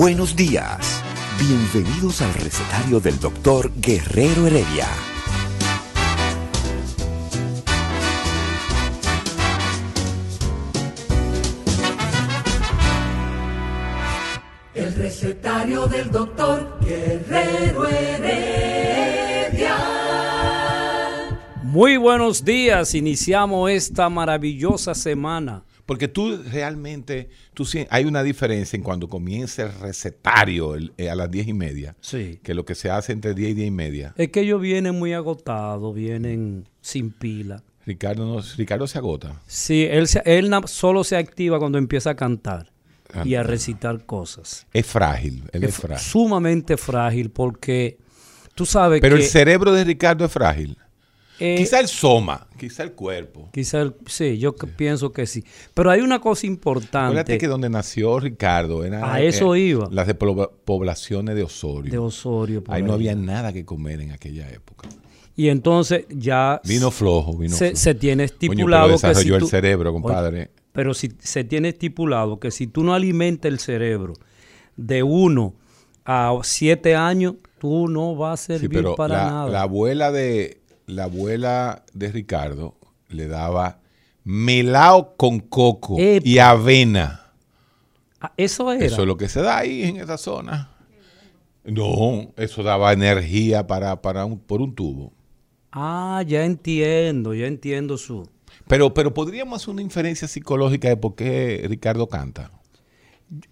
Buenos días. Bienvenidos al recetario del doctor Guerrero Heredia. El recetario del doctor Guerrero Heredia. Muy buenos días, iniciamos esta maravillosa semana. Porque tú realmente, tú hay una diferencia en cuando comienza el recetario el- eh, a las diez y media, Sí. que lo que se hace entre 10 y 10 y media. Es que ellos vienen muy agotados, vienen sin pila. Ricardo, no- Ricardo se agota. Sí, él, se- él solo se activa cuando empieza a cantar y a recitar cosas. Es frágil, él es, Es frágil. sumamente frágil porque tú sabes Pero que... el cerebro de Ricardo es frágil. Eh, quizá el soma, quizá el cuerpo. quizá el- sí, yo pienso que sí. Pero hay una cosa importante Acuérdate que donde nació Ricardo era A eso iba. las de poblaciones de Osorio. de Osorio. Ahí no había nada que comer en aquella época. Y entonces ya Vino flojo, vino se, flojo. se tiene estipulado pero que si desarrolló el cerebro, Oye, compadre. pero si se tiene estipulado que si tú no alimentas el cerebro de 1 a 7 años, tú no vas a Sí, servir pero para la, nada. la abuela de la abuela de Ricardo le daba melao con coco Epa. y avena. Ah, eso era. Eso es lo que se da ahí en esa zona. No, eso daba energía para, para un, por un tubo. Ah, ya entiendo, ya entiendo su... Pero, pero podríamos hacer una inferencia psicológica de por qué Ricardo canta.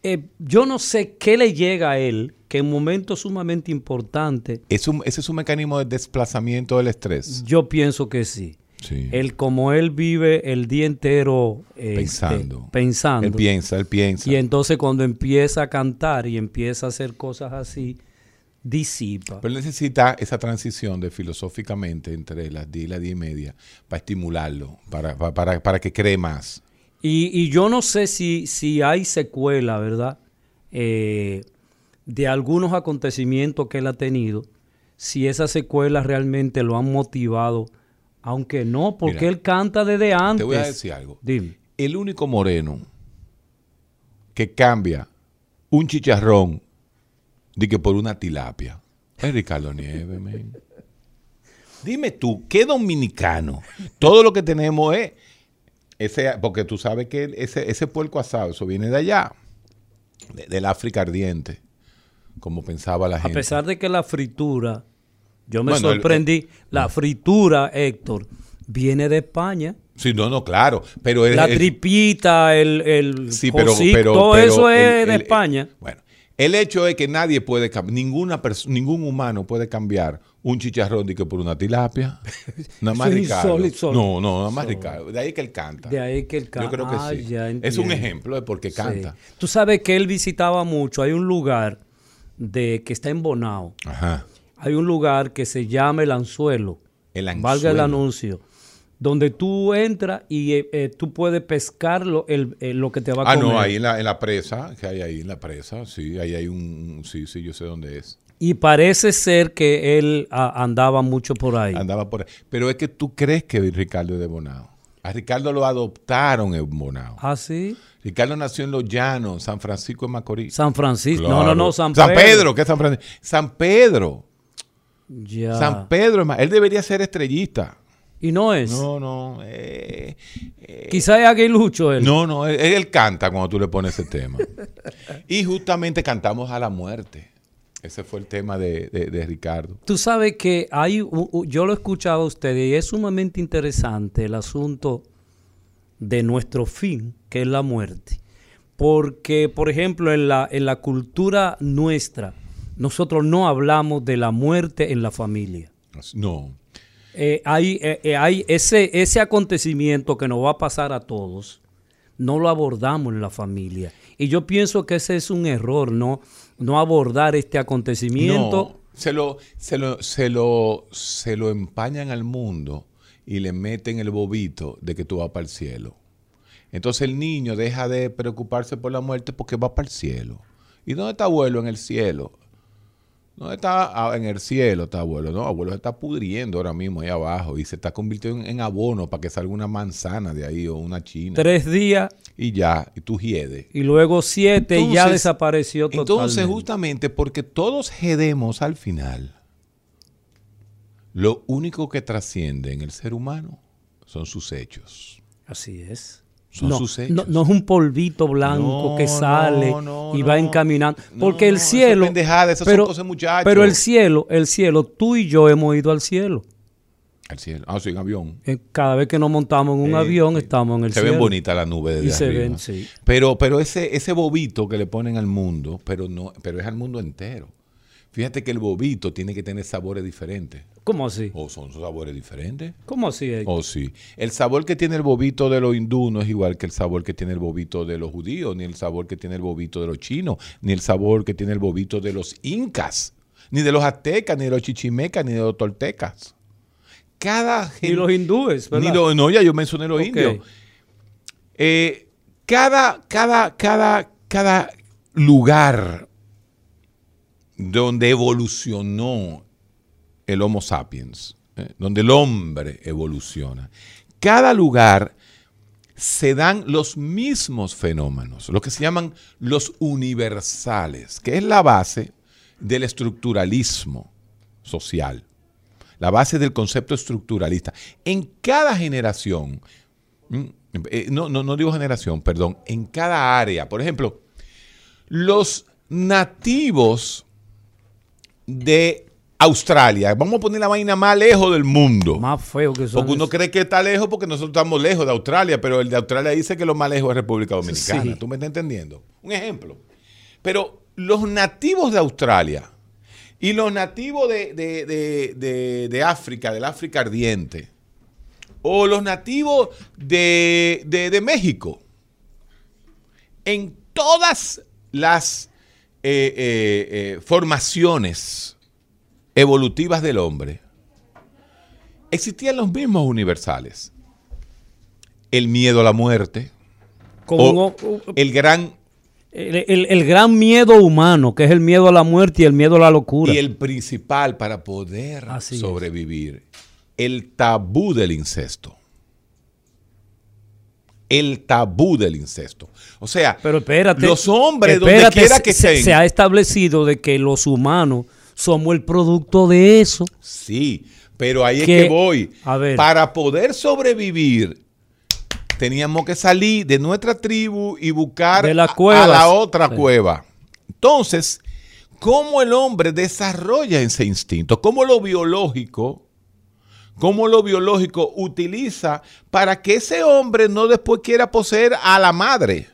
Eh, yo no sé qué le llega a él, que en momentos sumamente importantes, Es un- ese es un mecanismo de desplazamiento del estrés. yo pienso que sí. Sí. Él, como él vive el día entero este, pensando. pensando Él piensa, él piensa. Y entonces cuando empieza a cantar y empieza a hacer cosas así, disipa. Pero él necesita esa transición de filosóficamente entre las 10 y las 10 y media para estimularlo, para, para, para- para que cree más. Y, y yo no sé si, si hay secuela, ¿verdad? Eh, de algunos acontecimientos que él ha tenido, si esas secuelas realmente lo han motivado, aunque no, porque Mira, él canta desde antes. Te voy a decir algo. Dime. El único moreno que cambia un chicharrón de que por una tilapia es Ricardo Nieves, men. Dime tú, ¿qué dominicano? Todo lo que tenemos es ese, porque tú sabes que ese, ese puerco asado, eso viene de allá, de- del África ardiente, como pensaba la A gente. pesar de que la fritura, yo me Bueno, el- sorprendí, la fritura, Héctor, viene de España. Sí, no, no, claro, pero La tripita, el, el Sí, pero, cocido, pero- todo pero eso es de España. Bueno, el hecho es que nadie puede cambiar, ninguna ningún humano puede cambiar un chicharrón de que por una tilapia. Nada más es Ricardo. insólito. No, no, nada más Ricardo. De ahí que él canta. De ahí que él Yo canta. creo que Ah, sí. es un ejemplo de por qué Sí. canta. Tú sabes que él visitaba mucho. Hay un lugar de que está en Bonao. Ajá. Hay un lugar que se llama El Anzuelo. El Valga el anzuelo. anuncio. Donde tú entras y eh, eh, tú puedes pescar lo, el- eh, lo que te va a Ah, comer. no, ahí en la, en la presa, que hay ahí en la presa, sí, ahí hay un, sí, sí, yo sé dónde es. Y parece ser que él ah, andaba mucho por ahí. Andaba por ahí. Pero es que tú crees que Ricardo es de Bonao. A Ricardo lo adoptaron en Bonao. ¿Ah, sí? Ricardo nació en Los Llanos, San Francisco de Macorís. San Francisco. No, Claro. no, no, San, San Pedro. ¿qué es San Francisco? San Pedro. Ya. San Pedro. Él debería ser estrellista. Y no es. No, no. eh, eh, Quizá es aguilucho él. no, no. Él, él canta cuando tú le pones ese tema. y justamente cantamos a la muerte. Ese fue el tema de, de- de Ricardo. Tú sabes que hay, yo lo he escuchado a ustedes y es sumamente interesante el asunto de nuestro fin, que es la muerte. Porque, por ejemplo, en la, en la cultura nuestra, nosotros no hablamos de la muerte en la familia. No. eh, hay, eh, eh, hay ese, ese acontecimiento que nos va a pasar a todos, no lo abordamos en la familia. Y yo pienso que ese es un error, ¿no? No abordar este acontecimiento. No, se lo, se lo, se lo, se lo empañan al mundo y le meten el bobito de que tú vas para el cielo. Entonces el niño deja de preocuparse por la muerte porque va para el cielo. ¿Y dónde está abuelo? En el cielo. ¿Dónde está Ah, en el cielo? Está abuelo. No, abuelo se está pudriendo ahora mismo ahí abajo y se está convirtiendo en, en abono para que salga una manzana de ahí o una china. Tres días Y ya, y tú hiedes. y luego siete y ya desapareció totalmente. Entonces, justamente porque todos gedemos al final, lo único que trasciende en el ser humano son sus hechos. Así es. Son no, sus hechos. no es un polvito blanco No, que sale y va encaminando. Porque el cielo. esas son cosas de muchachos. Pero el cielo, el cielo, tú y yo hemos ido al cielo. Al cielo. Ah, sí, en avión. Eh, Cada vez que nos montamos en un avión, estamos en el se cielo. ven bonitas las nubes desde Y se arriba. ven, sí. Pero, pero ese, ese bobito que le ponen al mundo, pero no, pero es al mundo entero. Fíjate que el bobito tiene que tener sabores diferentes. ¿Cómo así? ¿O son sabores diferentes? ¿Cómo así? Oh, sí. El sabor que tiene el bobito de los hindú no es igual que el sabor que tiene el bobito de los judíos, ni el sabor que tiene el bobito de los chinos, ni el sabor que tiene el bobito de los incas, ni de los aztecas, ni de los chichimecas, ni de los toltecas. Cada gen- los hindúes, ¿verdad? ni lo- no, ya yo mencioné los Ok. indios. Eh, cada, cada, cada, cada lugar donde evolucionó el Homo sapiens, eh, donde el hombre evoluciona, cada lugar se dan los mismos fenómenos, lo que se llaman los universales, que es la base del estructuralismo social, la base del concepto estructuralista. En cada generación, eh, no, no, no digo generación, perdón, en cada área, por ejemplo, los nativos de Australia, vamos a poner la vaina más lejos del mundo. Más feo que son. Porque uno cree que está lejos porque nosotros estamos lejos de Australia, pero el de Australia dice que lo más lejos es República Dominicana. Sí. ¿Tú me estás entendiendo? Un ejemplo. Pero los nativos de Australia y los nativos de, de- de- de- de África, del África ardiente, o los nativos de, de- de México, en todas las eh, eh, eh, formaciones evolutivas del hombre, existían los mismos universales. El miedo a la muerte, Como o un- el gran el, el- el gran miedo humano, que es el miedo a la muerte y el miedo a la locura. y el principal para poder Así es. sobrevivir, el tabú del incesto. El tabú del incesto. O sea, Pero espérate. los hombres, espérate, donde quiera que se, estén, se ha establecido de que los humanos somos el producto de eso. Sí, pero ahí es Que- voy. a ver. Para poder sobrevivir, teníamos que salir de nuestra tribu y buscar a- la otra Sí. cueva. Entonces, ¿cómo el hombre desarrolla ese instinto? ¿Cómo lo biológico, cómo lo biológico utiliza para que ese hombre no después quiera poseer a la madre?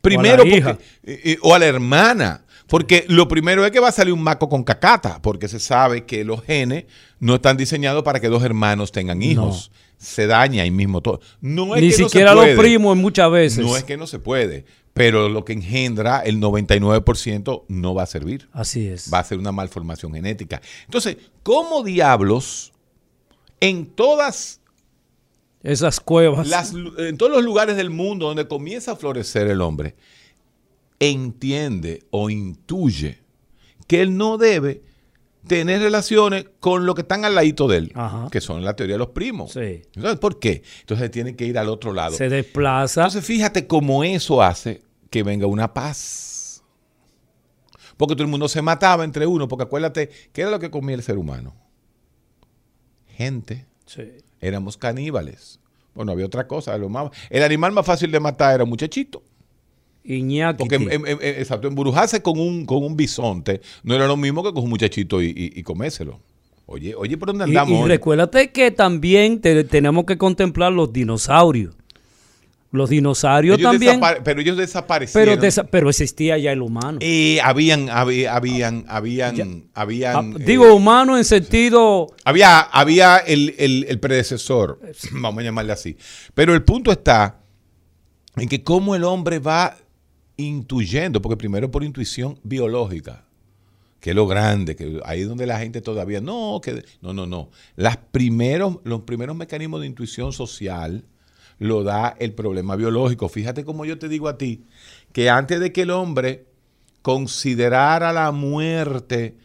Primero, la hija. porque- eh, eh, o a la hermana. Porque lo primero es que va a salir un maco con cacata, porque se sabe que los genes no están diseñados para que dos hermanos tengan hijos. Se daña ahí mismo todo. No es Ni que no se siquiera los primos muchas veces. No es que no se puede, pero lo que engendra el 99% no va a servir. Así es. Va a ser una malformación genética. Entonces, ¿cómo diablos en todas Esas cuevas. las, en todos los lugares del mundo donde comienza a florecer el hombre, entiende o intuye que él no debe tener relaciones con lo que están al ladito de él, Ajá. que son la teoría de los primos. Sí. ¿por qué? Entonces tiene que ir al otro lado. Se desplaza. Entonces fíjate cómo eso hace que venga una paz. Porque todo el mundo se mataba entre uno, porque acuérdate, ¿qué era lo que comía el ser humano? Gente. Sí. Éramos caníbales. Bueno, había otra cosa. Lo más, el animal más fácil de matar era un muchachito. Iñaki. Porque, exacto, embrujarse con un, con un bisonte no era lo mismo que con un muchachito y, y- y comérselo. Oye, oye, ¿por dónde Y, andamos? y hoy? recuérdate que también te- tenemos que contemplar los dinosaurios. Los dinosaurios Ellos también. pero ellos desaparecieron. Pero, desa- pero existía ya el humano. Eh, habían, había- habían, habían, Ah, habían. eh, digo humano en sentido. había, había el, el- el predecesor, vamos a llamarle así. Pero el punto está en que cómo el hombre va intuyendo, porque primero por intuición biológica, que es lo grande, que ahí es donde la gente todavía, no, que no, no, no. Las primeros, los primeros mecanismos de intuición social lo da el problema biológico. Fíjate como yo te digo a ti, que antes de que el hombre considerara la muerte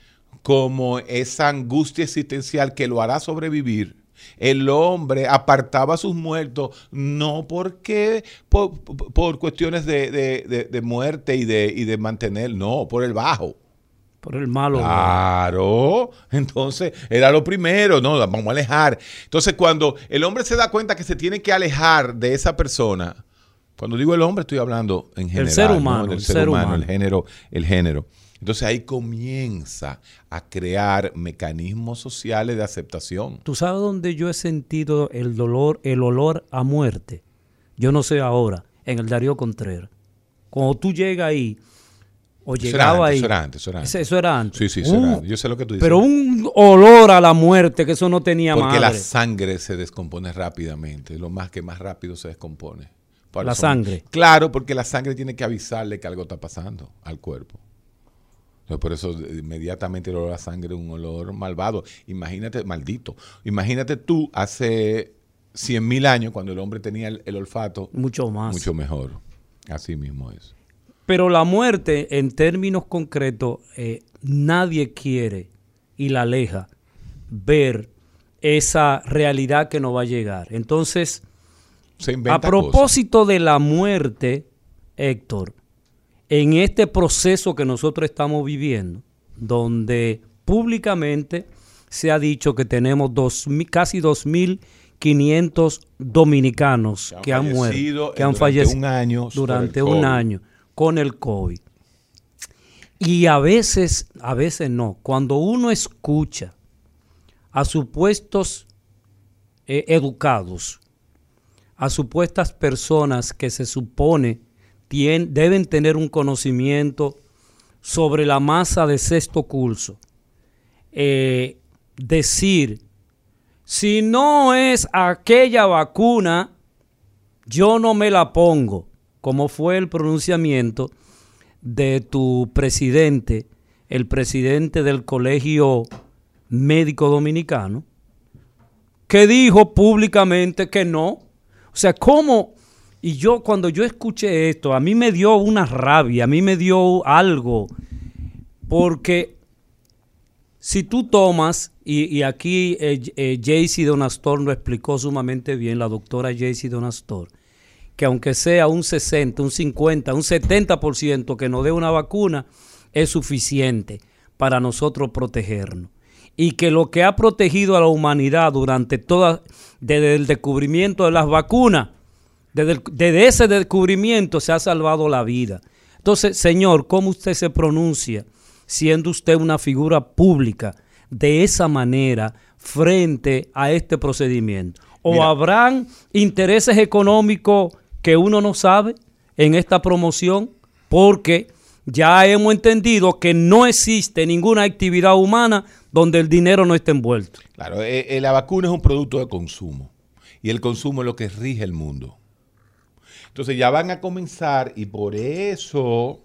como esa angustia existencial que lo hará sobrevivir, el hombre apartaba a sus muertos no porque por, cuestiones de, de- de- de muerte y de, y de mantener, no, por el bajo. Por el malo. Claro, entonces era lo primero, no, vamos a alejar. Entonces cuando el hombre se da cuenta que se tiene que alejar de esa persona, cuando digo el hombre estoy hablando en general, ser ¿no? humano, el ser, ser humano, humano. el género, el género. Entonces ahí comienza a crear mecanismos sociales de aceptación. ¿Tú sabes dónde yo he sentido el dolor, el olor a muerte? Yo no sé ahora, en el Darío Contreras. Cuando tú llegas ahí, o Eso era llegaba antes, ahí. eso era antes, eso era antes. Ese- eso era antes. Sí, sí, eso era antes. Yo sé lo que tú dices. Pero un olor a la muerte, que eso no tenía Porque la madre. sangre se descompone rápidamente, lo más que más rápido se descompone. La sangre. Claro, porque la sangre tiene que avisarle que algo está pasando al cuerpo. Entonces, por eso eh, inmediatamente el olor a sangre es un olor malvado. Imagínate, maldito. Imagínate tú hace 100 mil años, cuando el hombre tenía el, el olfato, Mucho más. mucho mejor. Así mismo es. Pero la muerte, en términos concretos, eh, nadie quiere y la aleja ver esa realidad que nos va a llegar. Entonces, Se a propósito de la muerte, Héctor, en este proceso que nosotros estamos viviendo, donde públicamente se ha dicho que tenemos dos, casi 2.500 dominicanos Que han que han muerto, fallecido que han durante fallecido un año durante un año con el COVID. Y a veces, a veces no, cuando uno escucha a supuestos eh, educados, a supuestas personas que se supone tien- deben tener un conocimiento sobre la masa de sexto curso, eh, decir, si no es aquella vacuna, yo no me la pongo, como fue el pronunciamiento de tu presidente, el presidente del Colegio Médico Dominicano, que dijo públicamente que no. O sea, ¿cómo? Y yo cuando yo escuché esto, a mí me dio una rabia, a mí me dio algo, porque si tú tomas, y, aquí eh, eh, Jaycee Donastor lo explicó sumamente bien, la doctora Jaycee Donastor, que aunque sea un 60, un 50, un 70% que nos dé una vacuna, es suficiente para nosotros protegernos. Y que lo que ha protegido a la humanidad durante toda, desde el descubrimiento de las vacunas, desde, el- desde ese descubrimiento se ha salvado la vida. Entonces, señor, ¿cómo usted se pronuncia siendo usted una figura pública de esa manera frente a este procedimiento? ¿O Mira. habrán intereses económicos que uno no sabe en esta promoción? Porque ya hemos entendido que no existe ninguna actividad humana donde el dinero no esté envuelto. Claro, eh, eh, la vacuna es un producto de consumo y el consumo es lo que rige el mundo. Entonces ya van a comenzar y por eso,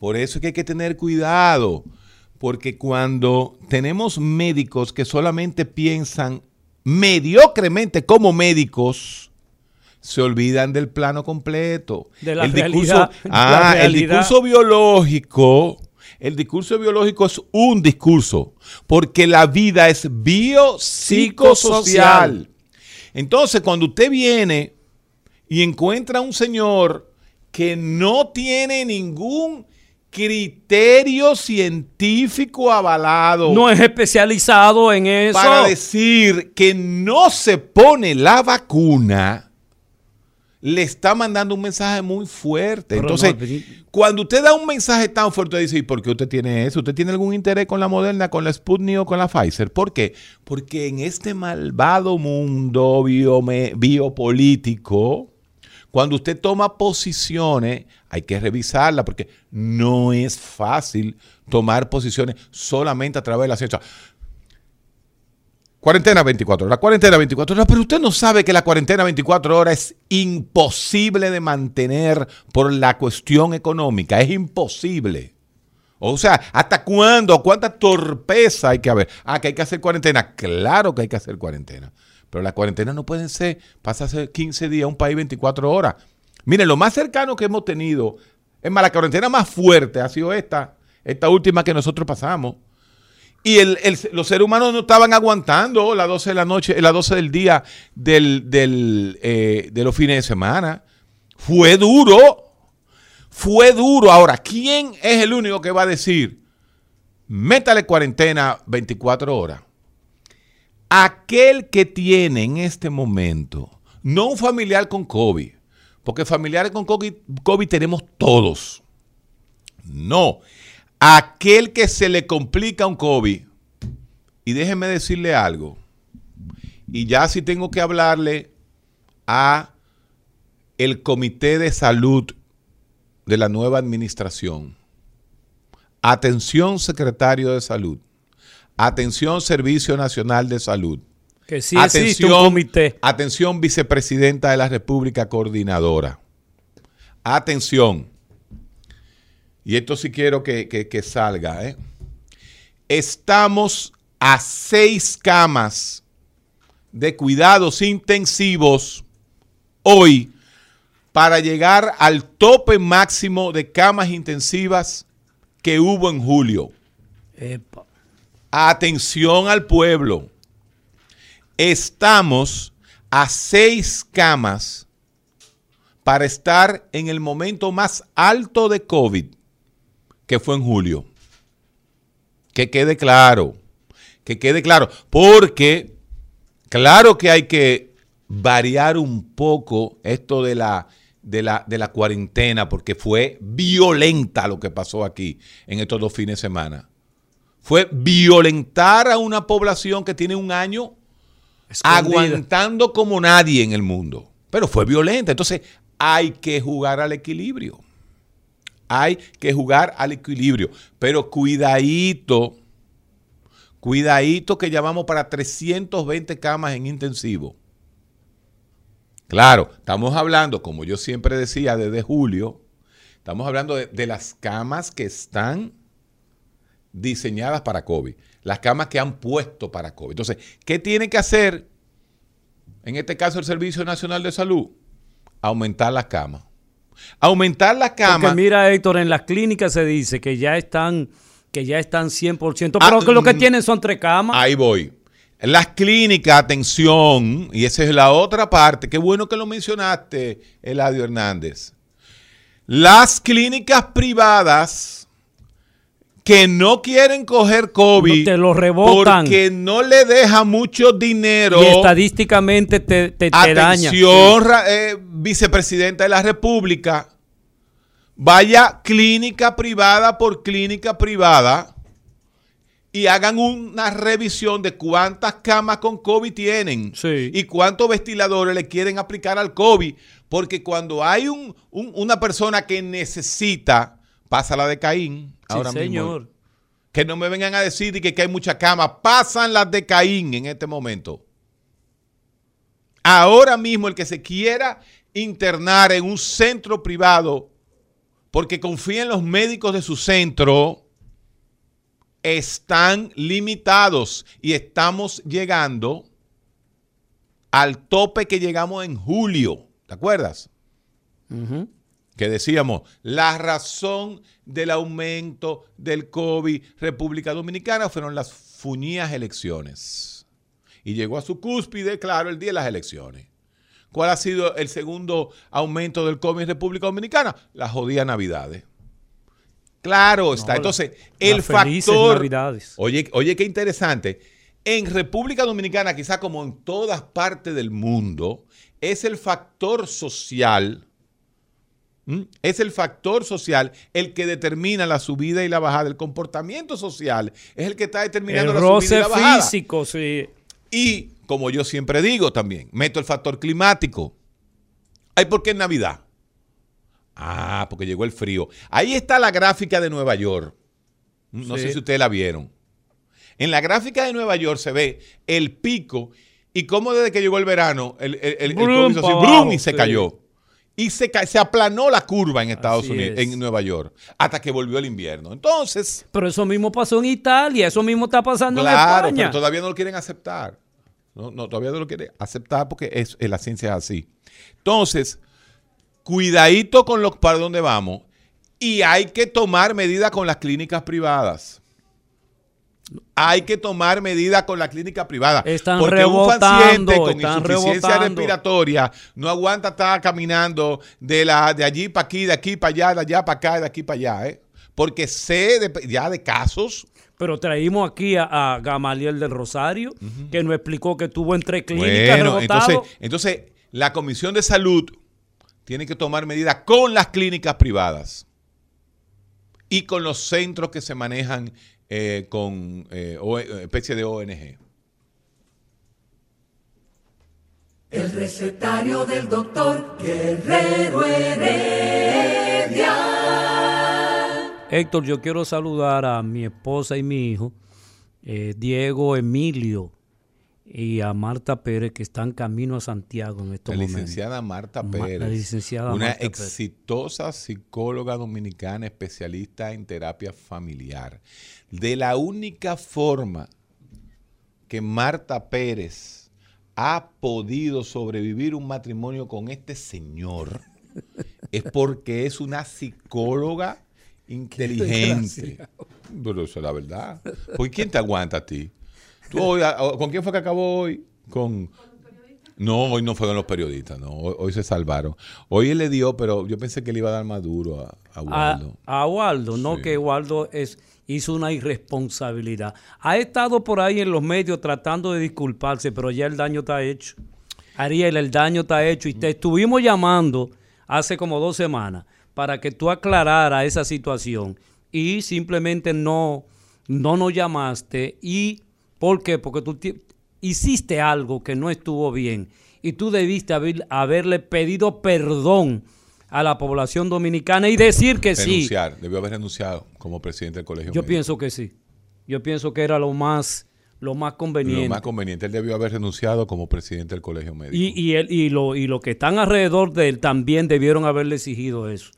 por eso es que hay que tener cuidado, porque cuando tenemos médicos que solamente piensan mediocremente como médicos, se olvidan del plano completo. De la el realidad, discurso, la ah, el discurso biológico, el discurso biológico es un discurso, porque la vida es biopsicosocial. Entonces, cuando usted viene y encuentra a un señor que no tiene ningún criterio científico avalado No es especializado en eso. para decir que no se pone la vacuna, le está mandando un mensaje muy fuerte. Pero Entonces, no, cuando usted da un mensaje tan fuerte, dice, ¿y por qué usted tiene eso? ¿Usted tiene algún interés con la Moderna, con la Sputnik o con la Pfizer? ¿Por qué? Porque en este malvado mundo biome- biopolítico, cuando usted toma posiciones, hay que revisarla porque no es fácil tomar posiciones solamente a través de la ciencia. Cuarentena 24 horas, cuarentena 24 horas, pero usted no sabe que la cuarentena 24 horas es imposible de mantener por la cuestión económica, es imposible. O sea, ¿hasta cuándo? ¿Cuánta torpeza hay que haber? Ah, que hay que hacer cuarentena. Claro que hay que hacer cuarentena. Pero la cuarentena no pueden ser, pasa a ser 15 días, un país 24 horas. Miren, lo más cercano que hemos tenido, es más, la cuarentena más fuerte ha sido esta, esta última que nosotros pasamos. Y los seres humanos no estaban aguantando las 12 de la noche, las 12 del día eh, de los fines de semana. Fue duro. Fue duro. Ahora, ¿quién es el único que va a decir, métale cuarentena 24 horas? Aquel que tiene en este momento, no un familiar con COVID, porque familiares con COVID, COVID tenemos todos. No aquel que se le complica un COVID, y déjenme decirle algo, y ya si tengo que hablarle a el Comité de Salud de la nueva administración. Atención, secretario de Salud. Atención, Servicio Nacional de Salud. Que sí atención, un comité. Atención, vicepresidenta de la República Coordinadora. Atención y esto sí quiero que, salga, ¿eh? estamos a seis camas de cuidados intensivos hoy para llegar al tope máximo de camas intensivas que hubo en julio. Atención al pueblo. Estamos a seis camas para estar en el momento más alto de COVID que fue en julio. Que quede claro, que quede claro, porque claro que hay que variar un poco esto de la, de la, de la cuarentena, porque fue violenta lo que pasó aquí en estos dos fines de semana. Fue violentar a una población que tiene un año aguantando como nadie en el mundo. Pero fue violenta. Entonces hay que jugar al equilibrio hay que jugar al equilibrio. Pero cuidadito, cuidadito que llamamos para 320 camas en intensivo. Claro, estamos hablando, como yo siempre decía desde julio, estamos hablando de, las camas que están diseñadas para COVID, las camas que han puesto para COVID. Entonces, ¿qué tiene que hacer en este caso el Servicio Nacional de Salud? Aumentar las camas. Aumentar la cama. Porque mira, Héctor, en las clínicas se dice que ya están, que ya están 100%, pero ah, que lo que mm, tienen son tres camas. Ahí voy. Las clínicas, atención, y esa es la otra parte, qué bueno que lo mencionaste, Eladio Hernández. Las clínicas privadas que no quieren coger COVID te lo rebotan. porque no le deja mucho dinero. Y estadísticamente te, te, Atención, eh, vicepresidenta de la República. Vaya clínica privada por clínica privada y hagan una revisión de cuántas camas con COVID tienen y cuántos ventiladores le quieren aplicar al COVID. Porque cuando hay un, una persona que necesita, pasa la de Caín ahora señor. Que no me vengan a decir que, que hay mucha cama. Pasan las de Caín en este momento. Ahora mismo el que se quiera internar en un centro privado porque confía en los médicos de su centro, están limitados y estamos llegando al tope que llegamos en julio. ¿Te acuerdas? Que decíamos, la razón del aumento del COVID República Dominicana fueron las fuñías elecciones. Y llegó a su cúspide, claro, el día de las elecciones. ¿Cuál ha sido el segundo aumento del COVID en República Dominicana? Las jodidas navidades. Claro está. Entonces, el factor... Navidades. Oye, oye, qué interesante. En República Dominicana, quizá como en todas partes del mundo, es el factor social ¿Mm? Es el factor social el que determina la subida y la bajada. El comportamiento social es el que está determinando la subida y la bajada. físico, sí. Y, como yo siempre digo también, meto el factor climático. Ay, ¿por qué en Navidad? Ah, porque llegó el frío. Ahí está la gráfica de Nueva York. No Sí. sé si ustedes la vieron. En la gráfica de Nueva York se ve el pico y cómo desde que llegó el verano el, el, el- COVID hizo así, pa' brum, abajo, y se sí. cayó. Y se, se aplanó la curva en Estados Así Unidos, es. en Nueva York, hasta que volvió el invierno. Entonces, Pero eso mismo pasó en Italia, eso mismo está pasando claro, en pero España. todavía no lo quieren aceptar. No, no, todavía no lo quieren aceptar porque es, eh, la ciencia es así. Entonces, cuidadito con lo para dónde vamos y hay que tomar medidas con las clínicas privadas. Hay que tomar medidas con la clínica privada. Están porque un rebotando, paciente con insuficiencia rebotando. respiratoria no aguanta estar caminando de, la, de allí para aquí, de aquí para allá, de allá para acá, de aquí para allá. ¿eh? Porque sé de- ya de casos Pero traímos aquí a, a Gamaliel del Rosario, que nos explicó que estuvo en tres clínicas Bueno, entonces, entonces la Comisión de Salud tiene que tomar medidas con las clínicas privadas y con los centros que se manejan eh, con eh, O- eh, especie de ONG. El recetario del doctor Guerrero Heredia. Héctor, yo quiero saludar a mi esposa y mi hijo, eh, Diego Emilio y a Marta Pérez, que están camino a Santiago en estos La momentos. licenciada Marta Ma- la Pérez, licenciada una Marta Pérez. exitosa psicóloga dominicana especialista en terapia familiar. De la única forma que Marta Pérez ha podido sobrevivir un matrimonio con este señor es porque es una psicóloga inteligente. Pero eso es la verdad. ¿Por quién te aguanta a ti? ¿Tú hoy, a- ¿Con quién fue que acabó hoy? Con... No, hoy no fueron los periodistas, no. Hoy, hoy se salvaron. Hoy él le dio, pero yo pensé que le iba a dar más duro a, a a, Waldo. a Waldo, no que Waldo es, hizo una irresponsabilidad. Ha estado por ahí en los medios tratando de disculparse, pero ya el daño está hecho. Ariel, el daño está hecho y te estuvimos llamando hace como dos semanas para que tú aclararas esa situación y simplemente no, no nos llamaste y ¿por qué? Porque tú hiciste algo que no estuvo bien y tú debiste haber- haberle pedido perdón a la población dominicana y decir que sí. Renunciar. Debió haber renunciado como presidente del colegio. Yo médico. pienso que sí. Yo pienso que era lo más, lo más conveniente. Lo más conveniente. Él debió haber renunciado como presidente del colegio médico. y, y, él, y, lo, y lo que están alrededor de él también debieron haberle exigido eso.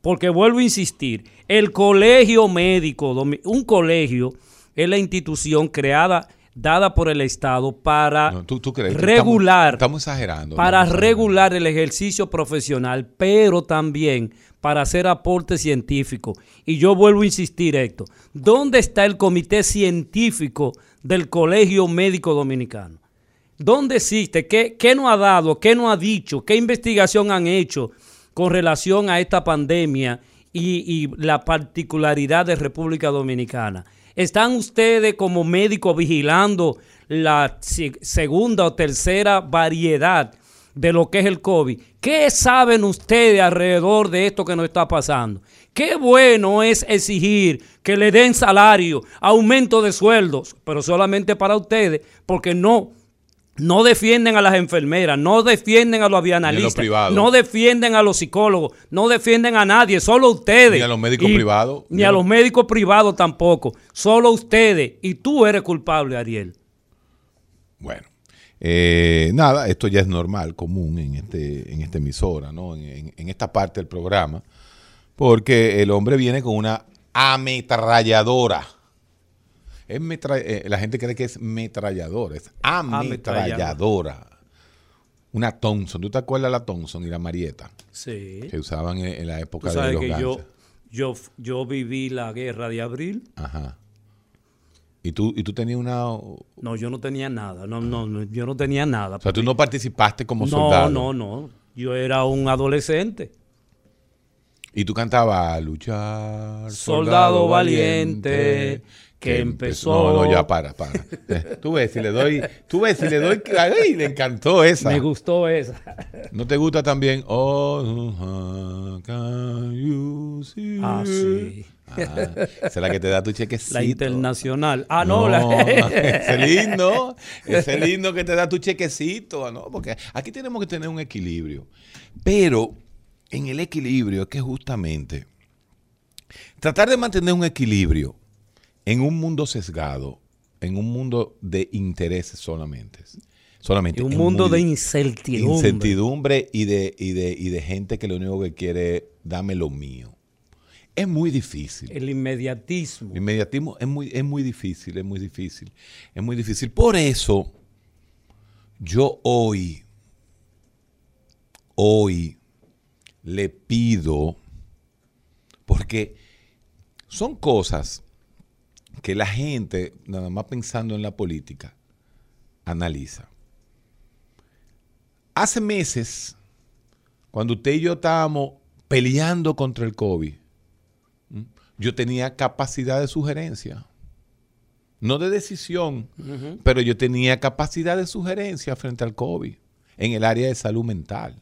Porque vuelvo a insistir, el colegio médico, un colegio es la institución creada, dada por el Estado para No, ¿tú- tú crees? regular, Estamos, estamos exagerando. para regular el ejercicio profesional, pero también para hacer aporte científico. Y yo vuelvo a insistir, Héctor, ¿dónde está el comité científico del Colegio Médico Dominicano? ¿Dónde existe? ¿Qué, qué nos ha dado? ¿Qué nos ha dicho? ¿Qué investigación han hecho con relación a esta pandemia y, y la particularidad de República Dominicana? ¿Están ustedes como médicos vigilando la se- segunda o tercera variedad de lo que es el COVID? ¿Qué saben ustedes alrededor de esto que nos está pasando? Qué bueno es exigir que le den salario, aumento de sueldos, pero solamente para ustedes, porque no no defienden a las enfermeras, no defienden a los avianalistas, no defienden a los psicólogos, no defienden a nadie, solo ustedes. Ni a los médicos Y- privados. Ni a los médicos privados tampoco, solo ustedes. Y tú eres culpable, Ariel. Bueno, eh, nada, esto ya es normal, común en este en esta emisora, ¿no? En, en- en esta parte del programa, porque el hombre viene con una ametralladora. Es metra- eh, la gente cree que es metralladora, es ametralladora. Una Thompson, ¿tú te acuerdas de la Thompson y la Marieta Sí. que usaban en, en la Tú época de sabes los que yo, yo, yo viví la guerra de abril. Ajá. Y tú, y tú tenías una... O No, yo no tenía nada. No, no, no, yo no tenía nada. sea, tú no participaste como no, soldado. no, no. Yo era un adolescente. Y tú cantabas luchar. Soldado valiente, que empezó- No, no, ya para, para. Eh, Tú ves si le doy, tú ves si le doy, ay, le encantó esa. Me gustó esa. ¿No te gusta también? Oh, how can you see? Ah, sí. Ah, esa es la que te da tu chequecito. La internacional. Ah, no. No, la- ese lindo, ese lindo que te da tu chequecito, ¿no? Porque aquí tenemos que tener un equilibrio. Pero en el equilibrio es que justamente tratar de mantener un equilibrio en un mundo sesgado, en un mundo de intereses solamente. Solamente. Y un mundo de incertidumbre. incertidumbre y de, y, de, y de gente que lo único que quiere es dame lo mío. Es muy difícil. El inmediatismo. El inmediatismo es muy, es muy difícil, es muy difícil, es muy difícil. Por eso, yo hoy, hoy le pido, porque son cosas que la gente, nada más pensando en la política, analiza. Hace meses, cuando usted y yo estábamos peleando contra el COVID, yo tenía capacidad de sugerencia. No de decisión, pero yo tenía capacidad de sugerencia frente al COVID en el área de salud mental.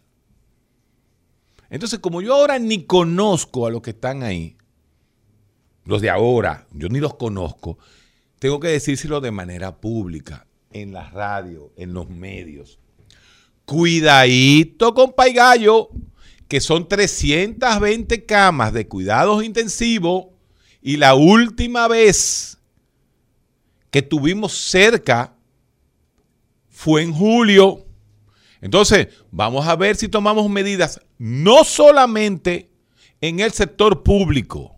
Entonces, como yo ahora ni conozco a los que están ahí, los de ahora, yo ni los conozco, tengo que decírselo de manera pública, en la radio, en los medios. Cuidadito con Paigallo, que son 320 camas de cuidados intensivos y la última vez que tuvimos cerca fue en julio. Entonces, vamos a ver si tomamos medidas no solamente en el sector público,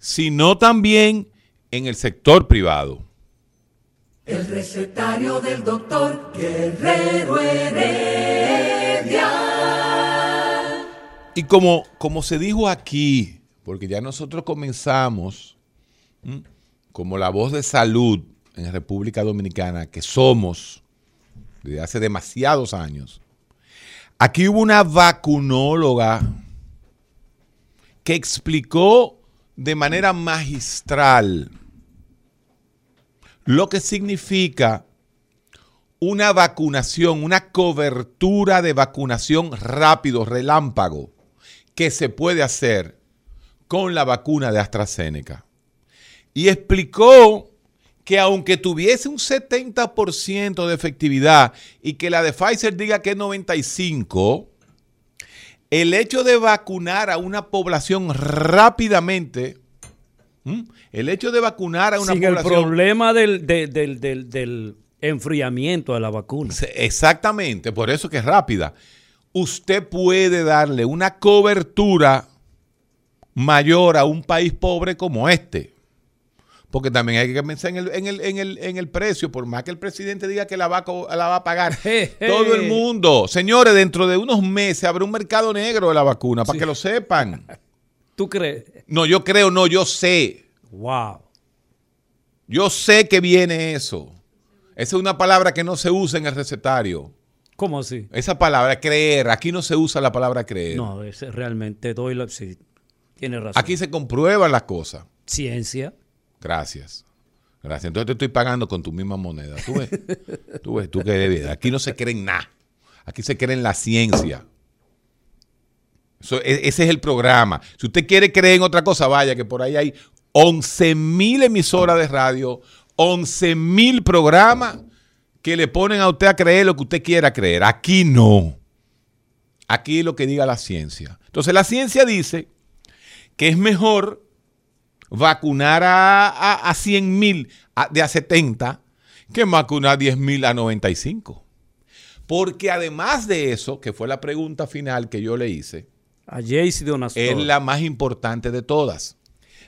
sino también en el sector privado. El recetario del doctor Guerrero Heredia. Y como, como se dijo aquí, porque ya nosotros comenzamos ¿m? como la voz de salud en República Dominicana, que somos desde hace demasiados años, aquí hubo una vacunóloga que explicó de manera magistral lo que significa una vacunación, una cobertura de vacunación rápido, relámpago, que se puede hacer con la vacuna de AstraZeneca. Y explicó que aunque tuviese un 70% de efectividad y que la de Pfizer diga que es 95%, el hecho de vacunar a una población rápidamente, ¿m? el hecho de vacunar a una Sin el población... problema del, de- del, del, del enfriamiento de la vacuna. Exactamente, por eso que es rápida. Usted puede darle una cobertura mayor a un país pobre como este. Porque también hay que pensar en el, en el, en el, en el precio, por más que el presidente diga que la va, la va a pagar. Todo el mundo. Señores, dentro de unos meses habrá un mercado negro de la vacuna, para que lo sepan. ¿Tú crees? No, yo creo, no, yo sé. Wow. Yo sé que viene eso. Esa es una palabra que no se usa en el recetario. ¿Cómo así? Esa palabra, creer, aquí no se usa la palabra creer. No, ese realmente doy la... Sí, tiene razón. Aquí se comprueban las cosas. Ciencia. Gracias. Gracias. Entonces te estoy pagando con tu misma moneda. Tú ves, tú ves, tú que debes. Aquí no se cree en nada. Aquí se cree en la ciencia. Eso- e- ese es el programa. Si usted quiere creer en otra cosa, vaya, que por ahí hay 11 mil emisoras de radio, 11 mil programas que le ponen a usted a creer lo que usted quiera creer. Aquí no. Aquí es lo que diga la ciencia. Entonces la ciencia dice que es mejor vacunar a, a, a 100 mil de a 70 que vacunar a 10 mil a 95. Porque además de eso, que fue la pregunta final que yo le hice, A Jaycee Donastor. es la más importante de todas.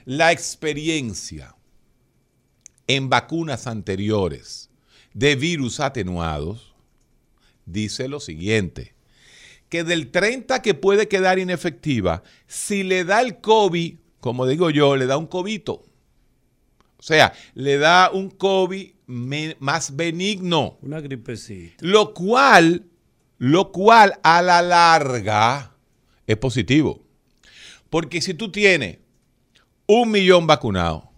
La experiencia en vacunas anteriores de virus atenuados dice lo siguiente, que del 30 que puede quedar inefectiva, si le da el COVID, como digo yo, le da un cobito. O sea, le da un COVID me- más benigno. Una gripecita. Lo cual, lo cual a la larga es positivo. Porque si tú tienes un millón vacunado,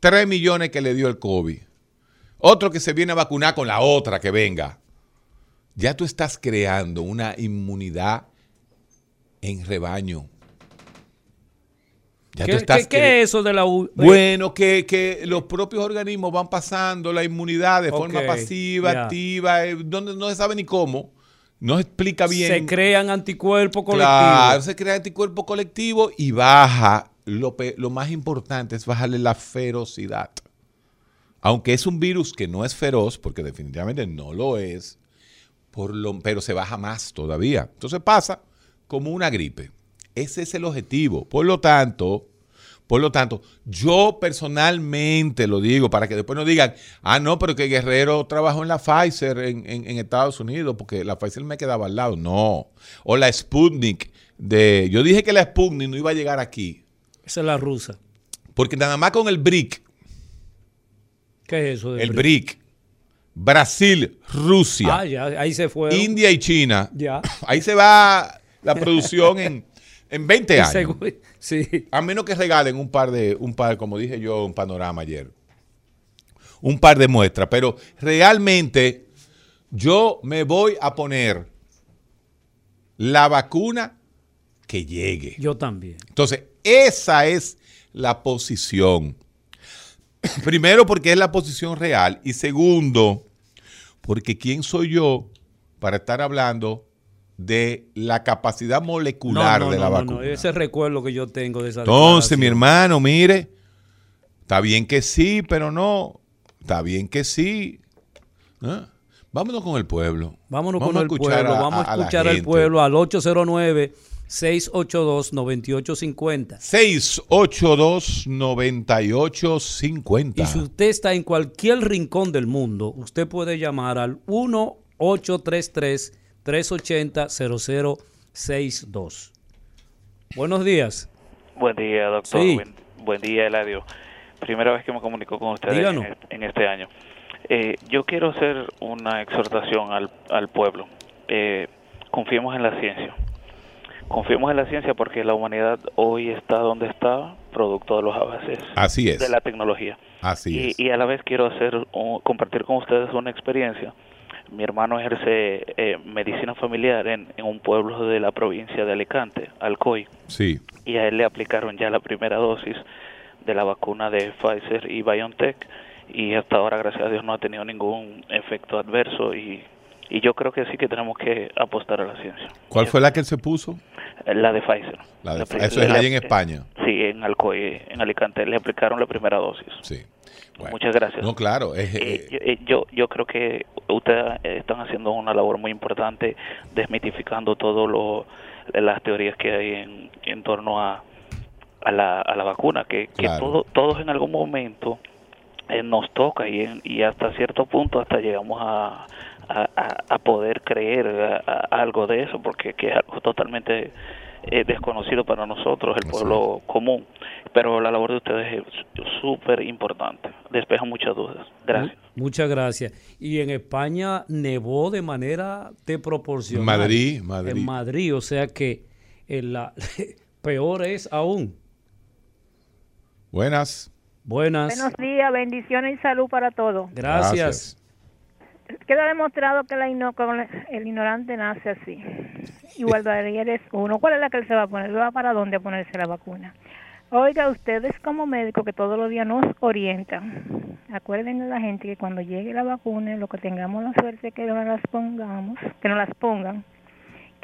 tres millones que le dio el COVID, otro que se viene a vacunar con la otra que venga, ya tú estás creando una inmunidad en rebaño. Ya ¿Qué, tú estás qué- qué cre- es eso de la U? Bueno, que, que los propios organismos van pasando la inmunidad de forma pasiva, activa, eh, donde no se sabe ni cómo, no se explica bien. Se crean anticuerpos colectivos. Claro, se crea anticuerpo colectivo y baja. Lo, lo más importante es bajarle la ferocidad. Aunque es un virus que no es feroz, porque definitivamente no lo es, por lo, pero se baja más todavía. Entonces pasa como una gripe. Ese es el objetivo. Por lo tanto, por lo tanto, yo personalmente lo digo para que después no digan, ah, no, pero que Guerrero trabajó en la Pfizer en, en- en Estados Unidos, porque la Pfizer me quedaba al lado. No. O la Sputnik de. Yo dije que la Sputnik no iba a llegar aquí. Esa es la rusa. Porque nada más con el BRIC, ¿Qué es eso? el Bri- BRIC, Brasil, Rusia, Ah, ya, ahí se fue. India y China, Ya. ahí se va la producción en, en 20 años. Seguro- Sí. A menos que regalen un par de, un par, como dije yo, un panorama ayer. Un par de muestras. Pero realmente yo me voy a poner la vacuna que llegue. Yo también. Entonces, esa es la posición. Primero, porque es la posición real. Y segundo, porque ¿quién soy yo para estar hablando de la capacidad molecular no, no, de la no, vacuna? Ese recuerdo que yo tengo de esa Entonces, mi hermano, mire, está bien que sí, pero no. Está bien que sí. ¿Ah? Vámonos con el pueblo. Vámonos Vamos con el pueblo. a- Vamos a, escuchar al pueblo al 809-682-9850. 682-9850. Y si usted está en cualquier rincón del mundo, usted puede llamar al 1-833-380-0062. Buenos días. Buen día, doctor. Sí. Buen, buen día, Eladio. Primera vez que me comunico con ustedes en, este- en este año. Eh, yo quiero hacer una exhortación al, al pueblo. Eh, confiemos en la ciencia. Confiemos en la ciencia porque la humanidad hoy está donde está, producto de los avances Así es. de la tecnología. Así y, es. y a la vez quiero hacer un- compartir con ustedes una experiencia. Mi hermano ejerce eh, medicina familiar en, en un pueblo de la provincia de Alicante, Alcoy Sí. y a él le aplicaron ya la primera dosis de la vacuna de Pfizer y BioNTech y hasta ahora gracias a Dios no ha tenido ningún efecto adverso y, y yo creo que sí que tenemos que apostar a la ciencia. ¿Cuál fue la que él se puso? La de Pfizer. La de- pri- eso es ahí en España. Sí, en Alcoy, en Alicante, le aplicaron la primera dosis. Sí. Bueno. Muchas gracias. No, claro. es- Eh, eh, yo- eh, yo, creo que ustedes eh, están haciendo una labor muy importante desmitificando todo lo las teorías que hay en, en torno a, a, la, a la vacuna que, que Claro. todo, todos en algún momento eh, nos toca y, en- y hasta cierto punto hasta llegamos a, a, a- a poder creer a- a algo de eso porque que es algo totalmente eh, desconocido para nosotros, el pueblo común. Pero la labor de ustedes es súper importante, despeja muchas dudas. Gracias. Mu- Muchas gracias. Y en España nevó de manera de proporción. Madrid, Madrid. En Madrid, o sea que en la, peor es aún. buenas. Buenas. Buenos días, bendiciones y salud para todos. Gracias. Queda demostrado que la la- el ignorante nace así. Igual ayer es uno. ¿Cuál es la que él se va a poner? ¿Va para dónde a ponerse la vacuna? Oiga, ustedes como médicos que todos los días nos orientan, acuerden a la gente que cuando llegue la vacuna, lo que tengamos la suerte que nos las pongamos, que nos las pongan,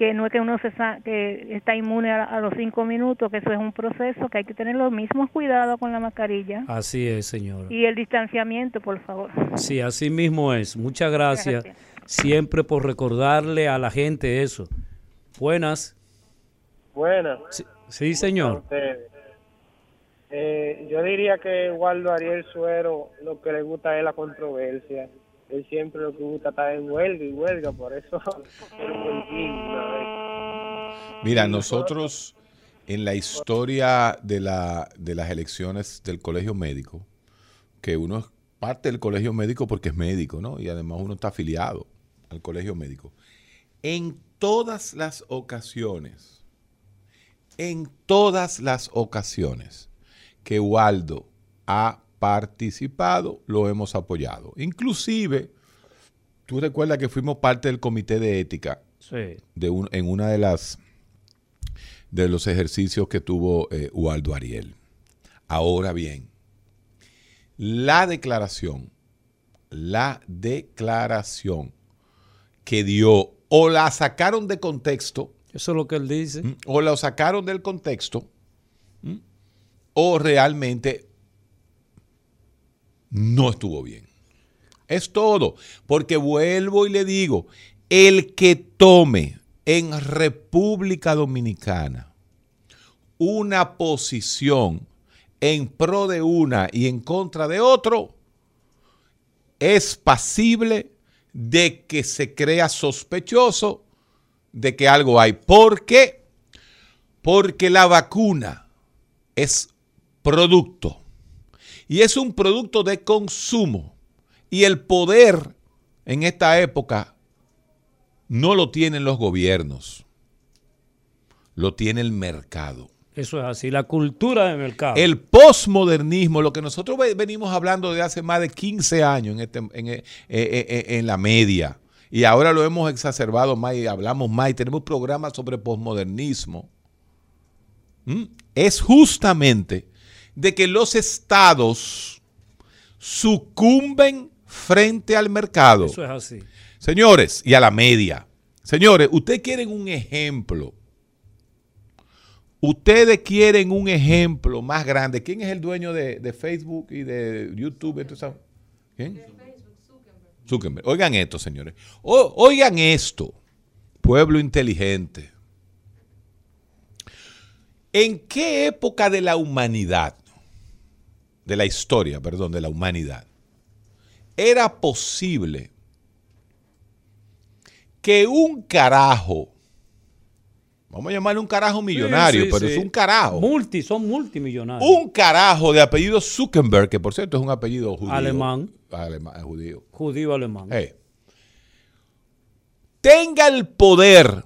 que no es que uno se sa- que está inmune a, a los cinco minutos, que eso es un proceso, que hay que tener los mismos cuidados con la mascarilla Así es, señora. y el distanciamiento, por favor. Sí, así mismo es. Muchas gracias. Gracias. Siempre por recordarle a la gente eso. Buenas. Buenas. Sí, sí, señor. Eh, yo diría que Waldo Ariel Suero lo que le gusta es la controversia. Él siempre lo que gusta está en huelga y huelga, por eso. Mira, nosotros en la historia de, la, de las elecciones del colegio médico, que uno es parte del colegio médico porque es médico, ¿no? Y además uno está afiliado al colegio médico. En todas las ocasiones, en todas las ocasiones que Waldo ha participado, lo hemos apoyado. Inclusive, tú recuerdas que fuimos parte del comité de ética Sí. de un- en una de las de los ejercicios que tuvo eh, Waldo Ariel. Ahora bien, la declaración, la declaración que dio o la sacaron de contexto, Eso es lo que él dice. o la sacaron del contexto, o realmente no estuvo bien. Es todo. Porque vuelvo y le digo, el que tome en República Dominicana una posición en pro de una y en contra de otro, es pasible de que se crea sospechoso de que algo hay. ¿Por qué? Porque la vacuna es producto y es un producto de consumo y el poder en esta época no lo tienen los gobiernos, lo tiene el mercado. Eso es así. La cultura de mercado. El posmodernismo, lo que nosotros ve- venimos hablando de hace más de 15 años en, este- en, eh, eh, eh, en la media, y ahora lo hemos exacerbado más y hablamos más y tenemos programas sobre posmodernismo, ¿m? es justamente de que los estados sucumben frente al mercado. Eso es así. Señores, y a la media. Señores, ustedes quieren un ejemplo. Ustedes quieren un ejemplo más grande. ¿Quién es el dueño de, de Facebook y de YouTube? Esto sabe? ¿Quién? Zuckerberg. Oigan esto, señores. O- oigan esto, pueblo inteligente. ¿En qué época de la humanidad, de la historia, perdón, de la humanidad, era posible que un carajo, vamos a llamarle un carajo millonario, Sí, sí, pero sí. es un carajo, Multi, son multimillonarios. un carajo de apellido Zuckerberg, que por cierto es un apellido judío. Alemán. Alemán, judío. Judío alemán. Eh, tenga el poder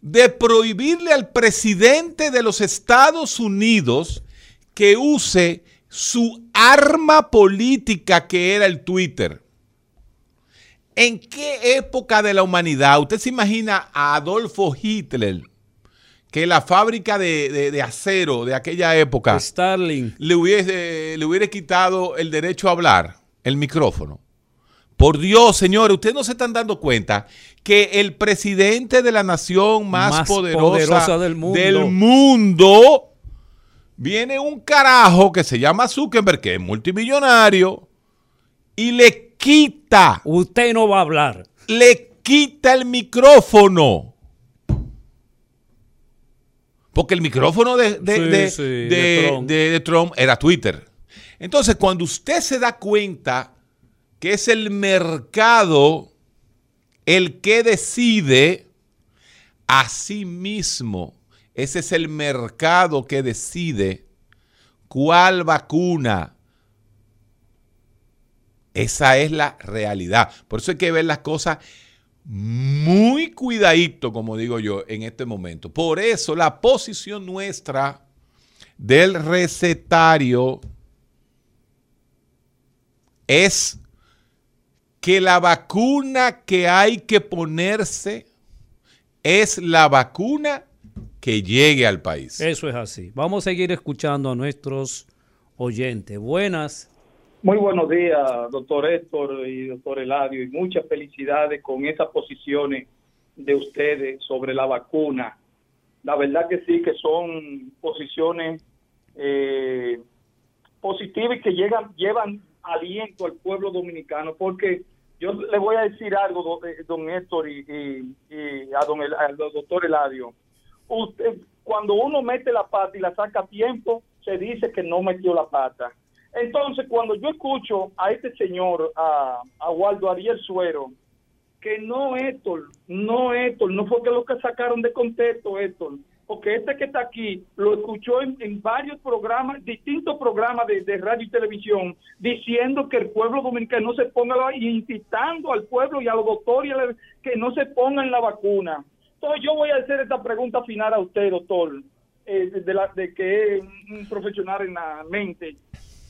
de prohibirle al presidente de los Estados Unidos que use su arma política que era el Twitter. ¿En qué época de la humanidad usted se imagina a Adolfo Hitler que la fábrica de, de- de acero de aquella época Starling. le hubiese, le hubiera quitado el derecho a hablar, el micrófono. Por Dios, señores, ustedes no se están dando cuenta que el presidente de la nación más, Más poderosa, poderosa del mundo. del mundo, viene un carajo que se llama Zuckerberg, que es multimillonario, y le quita, Usted no va a hablar. le quita el micrófono. Porque el micrófono de, de- Sí, de- sí, de- de Trump. de- de Trump era Twitter. Entonces, cuando usted se da cuenta que es el mercado el que decide, así mismo, ese es el mercado que decide cuál vacuna. Esa es la realidad. Por eso hay que ver las cosas muy cuidadito, como digo yo, en este momento. Por eso la posición nuestra del recetario es que la vacuna que hay que ponerse es la vacuna que llegue al país. Eso es así. Vamos a seguir escuchando a nuestros oyentes. Buenas. Muy buenos días, doctor Héctor y doctor Eladio, y muchas felicidades con esas posiciones de ustedes sobre la vacuna. La verdad que sí, que son posiciones eh, positivas y que llegan, llevan aliento al pueblo dominicano, porque yo le voy a decir algo, do- eh, don Héctor y, y- y a don El- doctor Eladio. Usted, cuando uno mete la pata y la saca a tiempo, se dice que no metió la pata. Entonces, cuando yo escucho a este señor, a, a Waldo Ariel Suero, que no Héctor, no Héctor, no fue que lo que sacaron de contexto Héctor, porque este que está aquí lo escuchó en, varios programas, distintos programas de, radio y televisión, diciendo que el pueblo dominicano no se ponga y incitando al pueblo y a los doctores a la- que no se pongan la vacuna. Entonces yo voy a hacer esta pregunta final a usted, doctor, eh, de, la, de que es un profesional en la mente.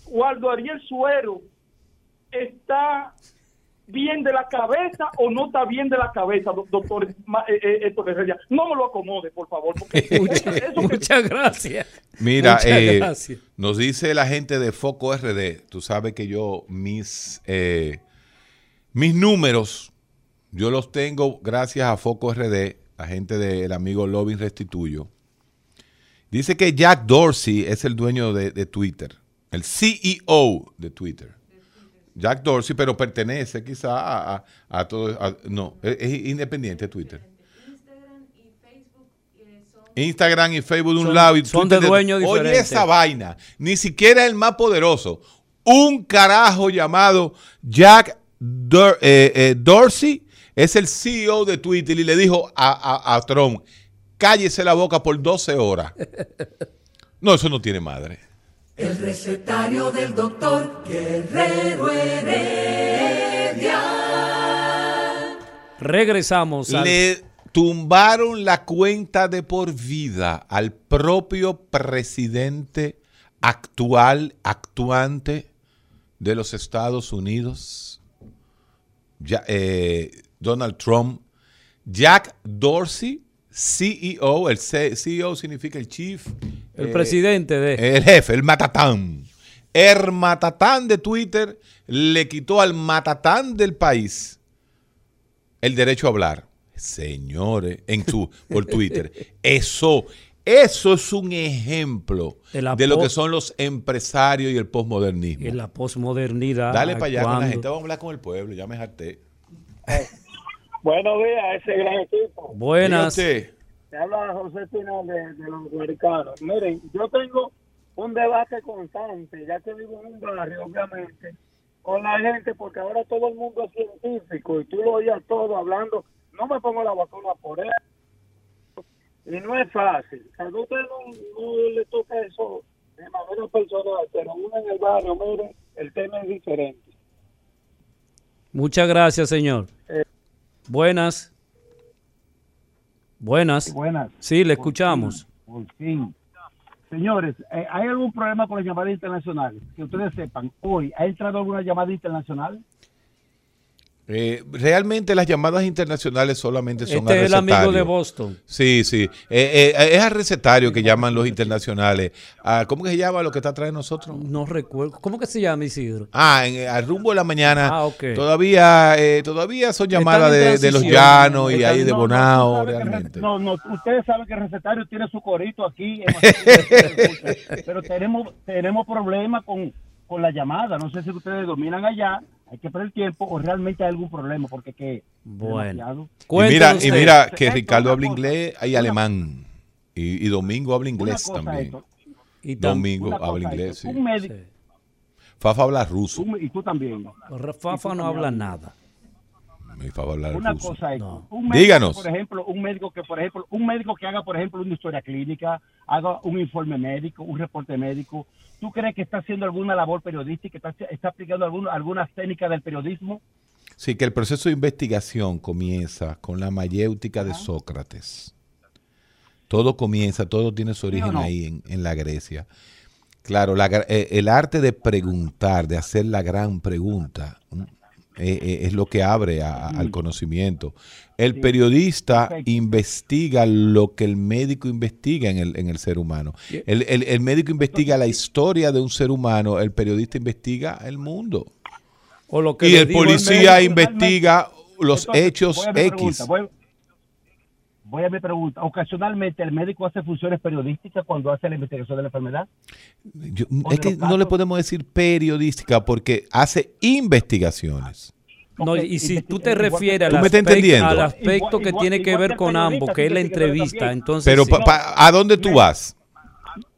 Waldo Ariel Suero está bien de la cabeza o no está bien de la cabeza, do- doctor Ma- eh, eh, Héctor Herrera. No me lo acomode, por favor. Porque Muchas, eso que- muchas gracias. Mira, Muchas eh, gracias. nos dice la gente de Foco RD, tú sabes que yo mis, eh, mis números, yo los tengo gracias a Foco RD, la gente del amigo Lobin Restituyo. Dice que Jack Dorsey es el dueño de, de Twitter, el CEO de Twitter. Jack Dorsey, pero pertenece quizá a, a- a todo, a- no, es, es independiente Twitter. Instagram y Facebook de un Son- lado y son Twitter de dueños Oye diferentes. esa vaina, ni siquiera el más poderoso. Un carajo llamado Jack Dor- eh, eh, Dorsey es el CEO de Twitter y le dijo a, a- a Trump, cállese la boca por 12 horas. No, eso no tiene madre. El recetario del doctor Guerrero Heredia. Regresamos al Le tumbaron la cuenta de por vida al propio presidente actual, actuante de los Estados Unidos, ya- eh, Donald Trump, Jack Dorsey, CEO, el C- CEO significa el chief, el eh, presidente de el jefe, el matatán. El matatán de Twitter le quitó al matatán del país el derecho a hablar. Señores, en su, por Twitter. Eso, eso es un ejemplo De lo que son los empresarios y el posmodernismo. en la posmodernidad. Dale para allá con la gente, vamos a hablar con el pueblo, ya me harté. Buenos días, ese gran equipo. Buenas. Te habla José Espinal de, de los americanos. Miren, yo tengo un debate constante, ya que vivo en un barrio, obviamente, con la gente, porque ahora todo el mundo es científico y tú lo oyes todo hablando. No me pongo la vacuna por él. Y no es fácil. A usted no, no le toca eso de manera personal, pero uno en el barrio, miren, el tema es diferente. Muchas gracias, señor. Buenas. Buenas. Buenas. Sí, le escuchamos. Por fin. Señores, eh, ¿hay algún problema con las llamadas internacionales? Que ustedes sepan, hoy, ¿ha entrado alguna llamada internacional? Eh, realmente las llamadas internacionales solamente son Este es el amigo de Boston. Sí, sí. Eh, eh, es al recetario que llaman los internacionales. Ah, ¿Cómo que se llama lo que está atrás de nosotros? No recuerdo. ¿Cómo que se llama Isidro? Ah, en, al rumbo de la mañana. Ah, ok. Todavía, eh, todavía son llamadas de, de los llanos y ahí de No, Bonao, realmente. No, no, ustedes saben que el recetario tiene su corito aquí, en Massachusetts, pero tenemos tenemos problemas con, con la llamada. No sé si ustedes dominan allá, hay que perder tiempo o realmente hay algún problema, porque que Bueno. Y mira, y mira que Esto, Ricardo habla cosa. inglés y alemán. Y, y Domingo habla inglés también. Héctor, Y tam- Domingo habla inglés, sí. Héctor, Un médico, Sí. Fafa habla ruso. y tú también. Fafa no habla nada. Mi Fafa habla Una ruso. cosa es, No. un médico, Díganos. por ejemplo, un médico que, por ejemplo, un médico que haga, por ejemplo, una historia clínica, haga un informe médico, un reporte médico, ¿tú crees que está haciendo alguna labor periodística, está, está aplicando algún- algunas técnicas del periodismo? Sí, que el proceso de investigación comienza con la mayéutica de Sócrates. Todo comienza, todo tiene su origen no? ahí en, en la Grecia. Claro, la eh, el arte de preguntar, de hacer la gran pregunta. Eh, eh, es lo que abre a- a- al conocimiento. El periodista Perfecto. investiga lo que el médico investiga en el, en el ser humano. El, el- el médico investiga la historia de un ser humano, el periodista investiga el mundo. O lo que Y el policía investiga los Entonces, hechos X. pregunta, voy, voy a mi pregunta. Ocasionalmente el médico hace funciones periodísticas cuando hace la investigación de la enfermedad. Yo- es que no le podemos decir periodística porque hace investigaciones. No, Ok, y si tú te igual- refieres ¿Tú al aspecto, entendiendo? al aspecto Igual- que igual- tiene que igual ver que con ambos, que es la entrevista, entonces Pero sí. pa- pa- ¿a dónde tú Me- vas?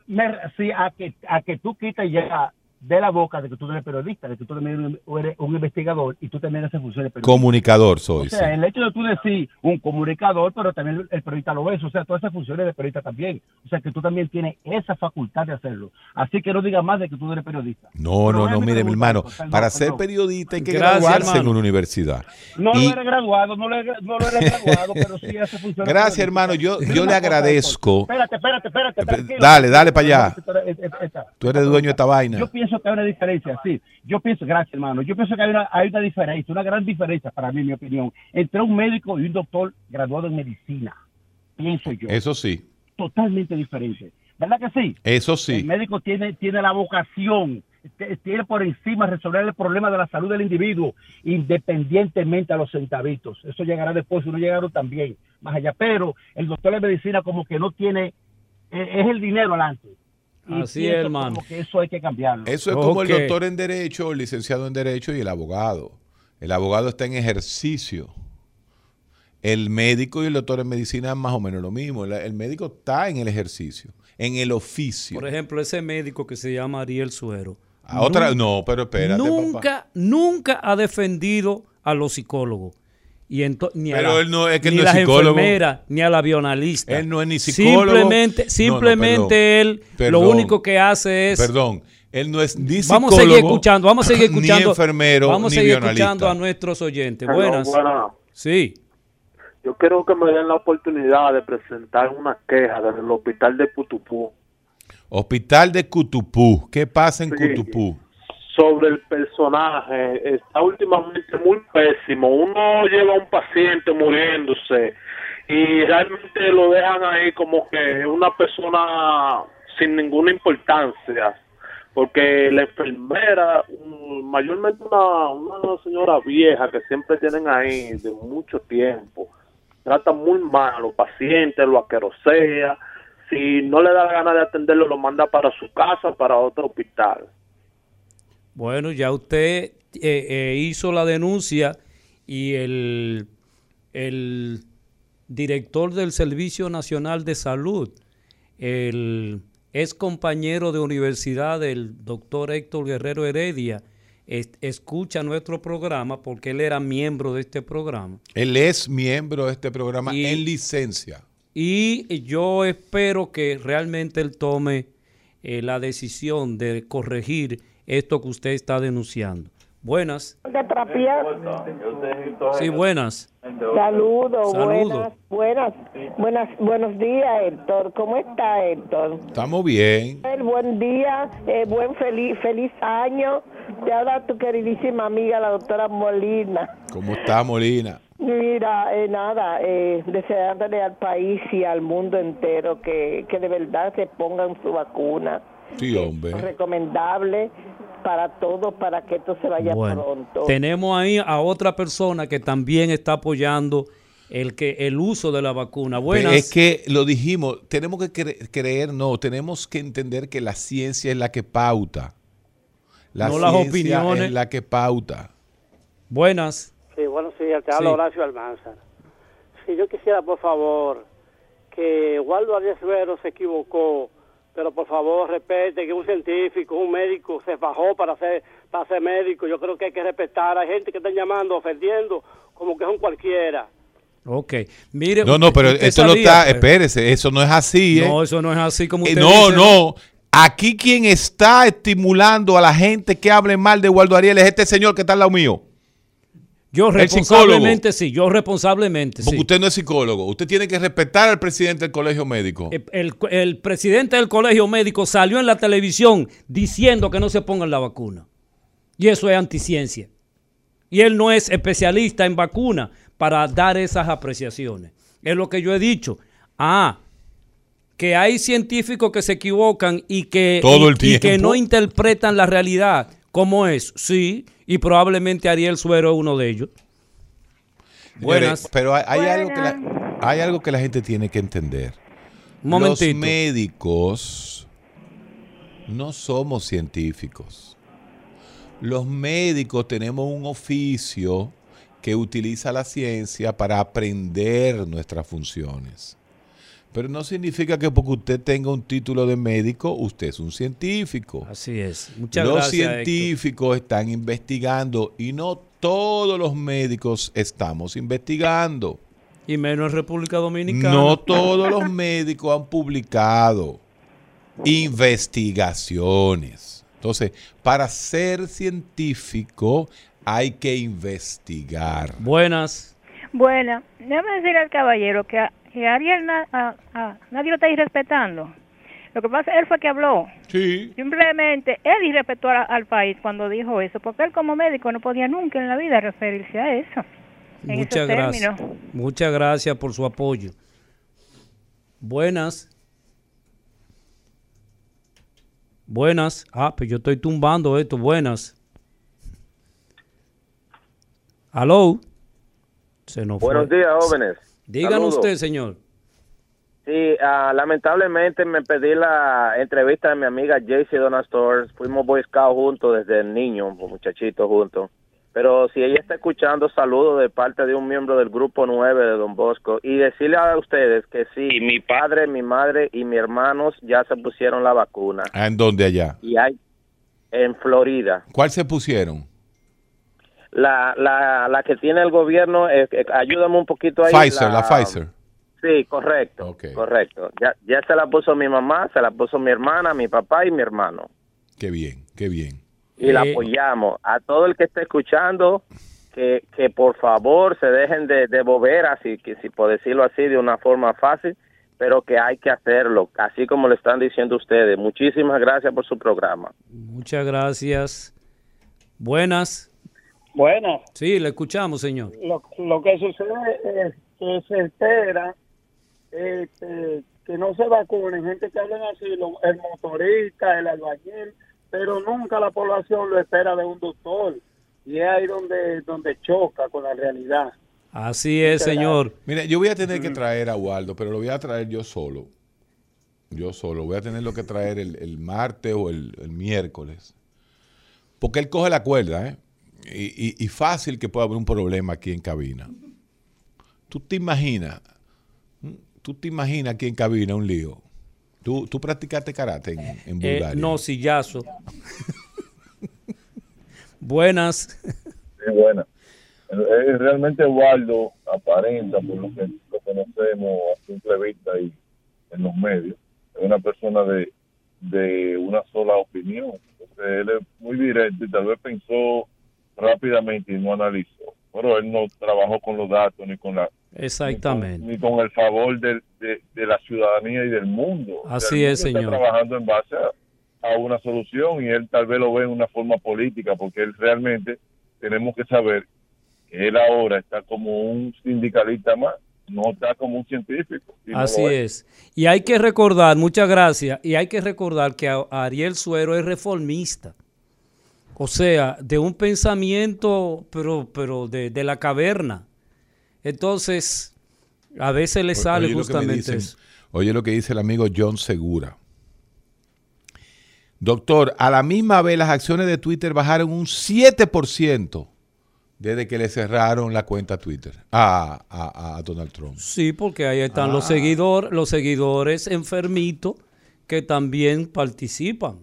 Me, sí, a que, a que tú quitas ya de la boca de que tú eres periodista, de que tú también eres un investigador y tú también haces funciones periodísticas. Comunicador O soy. sea, sí. el hecho de tú decir un comunicador, pero también el periodista lo ves, o sea, todas esas funciones de periodista también. O sea, que tú también tienes esa facultad de hacerlo. Así que no digas más de que tú no eres periodista. No, Pero no, no, mi mire, mi hermano, para ser periodista hay que Gracias, graduarse en una universidad. No Y- lo eres graduado, no lo eres, no lo eres graduado, pero sí hace funciones Gracias, hermano, yo- yo le agradezco. Espérate, espérate, espérate. Dale, dale para allá. Tú eres dueño de esta vaina. Yo pienso pienso que hay una diferencia, sí. Yo pienso, gracias hermano, yo pienso que hay una, hay una diferencia, una gran diferencia para mí, en mi opinión, entre un médico y un doctor graduado en medicina. Pienso yo. Eso sí, Totalmente diferente. ¿Verdad que sí? eso El sí. médico tiene, tiene la vocación, tiene por encima resolver el problema de la salud del individuo, independientemente a los centavitos. Eso llegará después, uno llegará también, más allá. Pero el doctor de medicina como que no tiene, eh, es el dinero adelante. Y Así es, hermano. como que eso hay que cambiarlo. Eso es como el doctor en Derecho, el licenciado en Derecho y el abogado. El abogado está en ejercicio. El médico y el doctor en medicina es más o menos lo mismo. El, el médico está en el ejercicio, en el oficio. Por ejemplo, ese médico que se llama Ariel Suero. A otra, nun- no, pero espérate, papá. nunca, nunca ha defendido a los psicólogos. Y ni a Pero la- él no- es que él ni no es las psicólogo. enfermeras, ni a la bionalista. Él no es ni psicólogo. Simplemente, No, no, simplemente perdón. él lo único que hace es... Perdón, él no es ni psicólogo, Vamos a seguir escuchando, vamos a seguir escuchando. ni enfermero, vamos a seguir escuchando a nuestros oyentes. Hello, Buenas. buenas. Sí. Yo quiero que me den la oportunidad de presentar una queja desde el hospital de Putupú Hospital de Cutupú. ¿Qué pasa en Sí. Cutupú? Sobre el personaje. Está últimamente muy pésimo. Uno lleva a un paciente muriéndose y realmente lo dejan ahí como que una persona sin ninguna importancia. Porque la enfermera, mayormente una, una señora vieja que siempre tienen ahí de mucho tiempo, trata muy mal a los pacientes, lo asquerosea. Si no le da la gana de atenderlo, lo manda para su casa, para otro hospital. Bueno, ya usted eh, eh, hizo la denuncia y el, el director del Servicio Nacional de Salud, el ex compañero de universidad del doctor Héctor Guerrero Heredia, es- escucha nuestro programa porque él era miembro de este programa. Él es miembro de este programa Y- en licencia. Y yo espero que realmente él tome eh, la decisión de corregir esto que usted está denunciando. Buenas. de. Sí, buenas. Saludos, Saludos. buenas, buenas, buenas, buenos días, Héctor. ¿Cómo está, Héctor? Estamos bien. El buen día, eh, buen feliz, feliz año. Te habla tu queridísima amiga, la doctora Molina. ¿Cómo está Molina? Mira, eh, nada, eh, deseándole al país y al mundo entero que, que de verdad se pongan su vacuna. Sí, hombre. Recomendable para todos, para que esto se vaya Bueno, pronto. tenemos ahí a otra persona que también está apoyando el que el uso de la vacuna. Buenas. Es que lo dijimos, tenemos que cre- creer, no, tenemos que entender que la ciencia es la que pauta. La No las ciencia opiniones. es la que pauta. Buenas. Sí, buenos días, te habla Sí. Horacio Almanzar. Sí, yo quisiera, por favor, que Waldo Arias Suero se equivocó, pero por favor respete que un científico, un médico se bajó para ser, para ser médico. Yo creo que hay que respetar. Hay gente que está llamando, ofendiendo, como que es un cualquiera. Ok. Mire, No, no, pero esto lo sabía, está, espérese, eso no es así. ¿eh? No, eso no es así como Eh, usted no, dice. no. Aquí quien está estimulando a la gente que hable mal de Waldo Ariel es este señor que está al lado mío. Yo responsablemente sí, yo responsablemente Porque sí. usted no es psicólogo. Usted tiene que respetar al presidente del colegio médico. El, el presidente del colegio médico salió en la televisión diciendo que no se pongan la vacuna. Y eso es anticiencia. Y él no es especialista en vacuna para dar esas apreciaciones. Es lo que yo he dicho. Ah, que hay científicos que se equivocan y que, Todo el y- y que no interpretan la realidad como es. Sí, y probablemente Ariel Suero es uno de ellos. Buenas. Pero hay, hay algo que la, hay algo que la gente tiene que entender. Un momentito. Los médicos no somos científicos. Los médicos tenemos un oficio que utiliza la ciencia para aprender nuestras funciones. Pero no significa que porque usted tenga un título de médico, usted es un científico. Así es. Muchas los gracias, Héctor. científicos están investigando y no todos los médicos estamos investigando. Y menos en República Dominicana. No todos los médicos han publicado investigaciones. Entonces, para ser científico hay que investigar. Buenas. Bueno, déjame decirle al caballero que, que Ariel na- a- a- nadie lo está irrespetando. Lo que pasa, él fue que habló. Sí. Simplemente él irrespetó a- al país cuando dijo eso, porque él como médico no podía nunca en la vida referirse a eso. En Muchas gracias. términos. Muchas gracias por su apoyo. Buenas. Buenas. Ah, pues yo estoy tumbando esto. Buenas. Aló. Se nos Buenos fue. días, jóvenes. Díganos Saludos. usted, señor. Sí, ah, lamentablemente me pedí la entrevista de mi amiga Jaycee Donastor. Fuimos Boy Scout juntos desde el niño, muchachito juntos. Pero si ella está escuchando, saludo de parte de un miembro del grupo 9 de Don Bosco. Y decirle a ustedes que sí, mi padre, mi madre y mis hermanos ya se pusieron la vacuna. Ah, ¿En dónde allá? Y hay en Florida. ¿Cuál se pusieron? La, la, la que tiene el gobierno, eh, eh, ayúdame un poquito ahí. Pfizer, la Pfizer. Sí, correcto, correcto. Ya, ya se la puso mi mamá, se la puso mi hermana, mi papá y mi hermano. Qué bien, qué bien. Y la Eh. apoyamos. A todo el que esté escuchando, que, que por favor se dejen de, de boberas, y que si por decirlo así de una forma fácil, pero que hay que hacerlo, así como lo están diciendo ustedes. Muchísimas gracias por su programa. Muchas gracias. Buenas. Buenas. Sí, le escuchamos, señor. Lo, lo que sucede es que se espera este, que no se vacunen gente que hablen así, lo- el motorista, el albañil, pero nunca la población lo espera de un doctor. Y es ahí donde, donde choca con la realidad. Así es, señor. Mire, yo voy a tener que traer a Waldo, pero lo voy a traer yo solo. Yo solo. Voy a tenerlo que traer el, el martes o el, el miércoles. Porque él coge la cuerda, ¿eh? Y, y- y fácil que pueda haber un problema aquí en cabina. ¿Tú te imaginas? ¿Tú te imaginas aquí en cabina un lío? ¿Tú, tú practicaste karate en, en Eh, Bulgaria? no, sillazo. Buenas. Sí, buena. Eh, realmente Waldo aparenta, por lo que lo conocemos a simple vista y en los medios, es una persona de, de una sola opinión. Entonces, él es muy directo y tal vez pensó rápidamente y no analizó. Pero él no trabajó con los datos ni con la Exactamente. ni con el favor de, de la ciudadanía y del mundo. O sea, Así es, señor. Está trabajando en base a, a una solución y él tal vez lo ve en una forma política, porque él realmente tenemos que saber que él ahora está como un sindicalista más, no está como un científico. Así es. Y hay que recordar, muchas gracias, y hay que recordar que a- Ariel Suero es reformista. O sea, de un pensamiento, pero, pero de, de la caverna. Entonces, a veces le sale Oye justamente dicen- eso. Oye lo que dice el amigo John Segura. Doctor, a la misma vez las acciones de Twitter bajaron un 7% desde que le cerraron la cuenta a Twitter a, a- a Donald Trump. Sí, porque ahí están los Ah. seguidores, los seguidores enfermitos que también participan.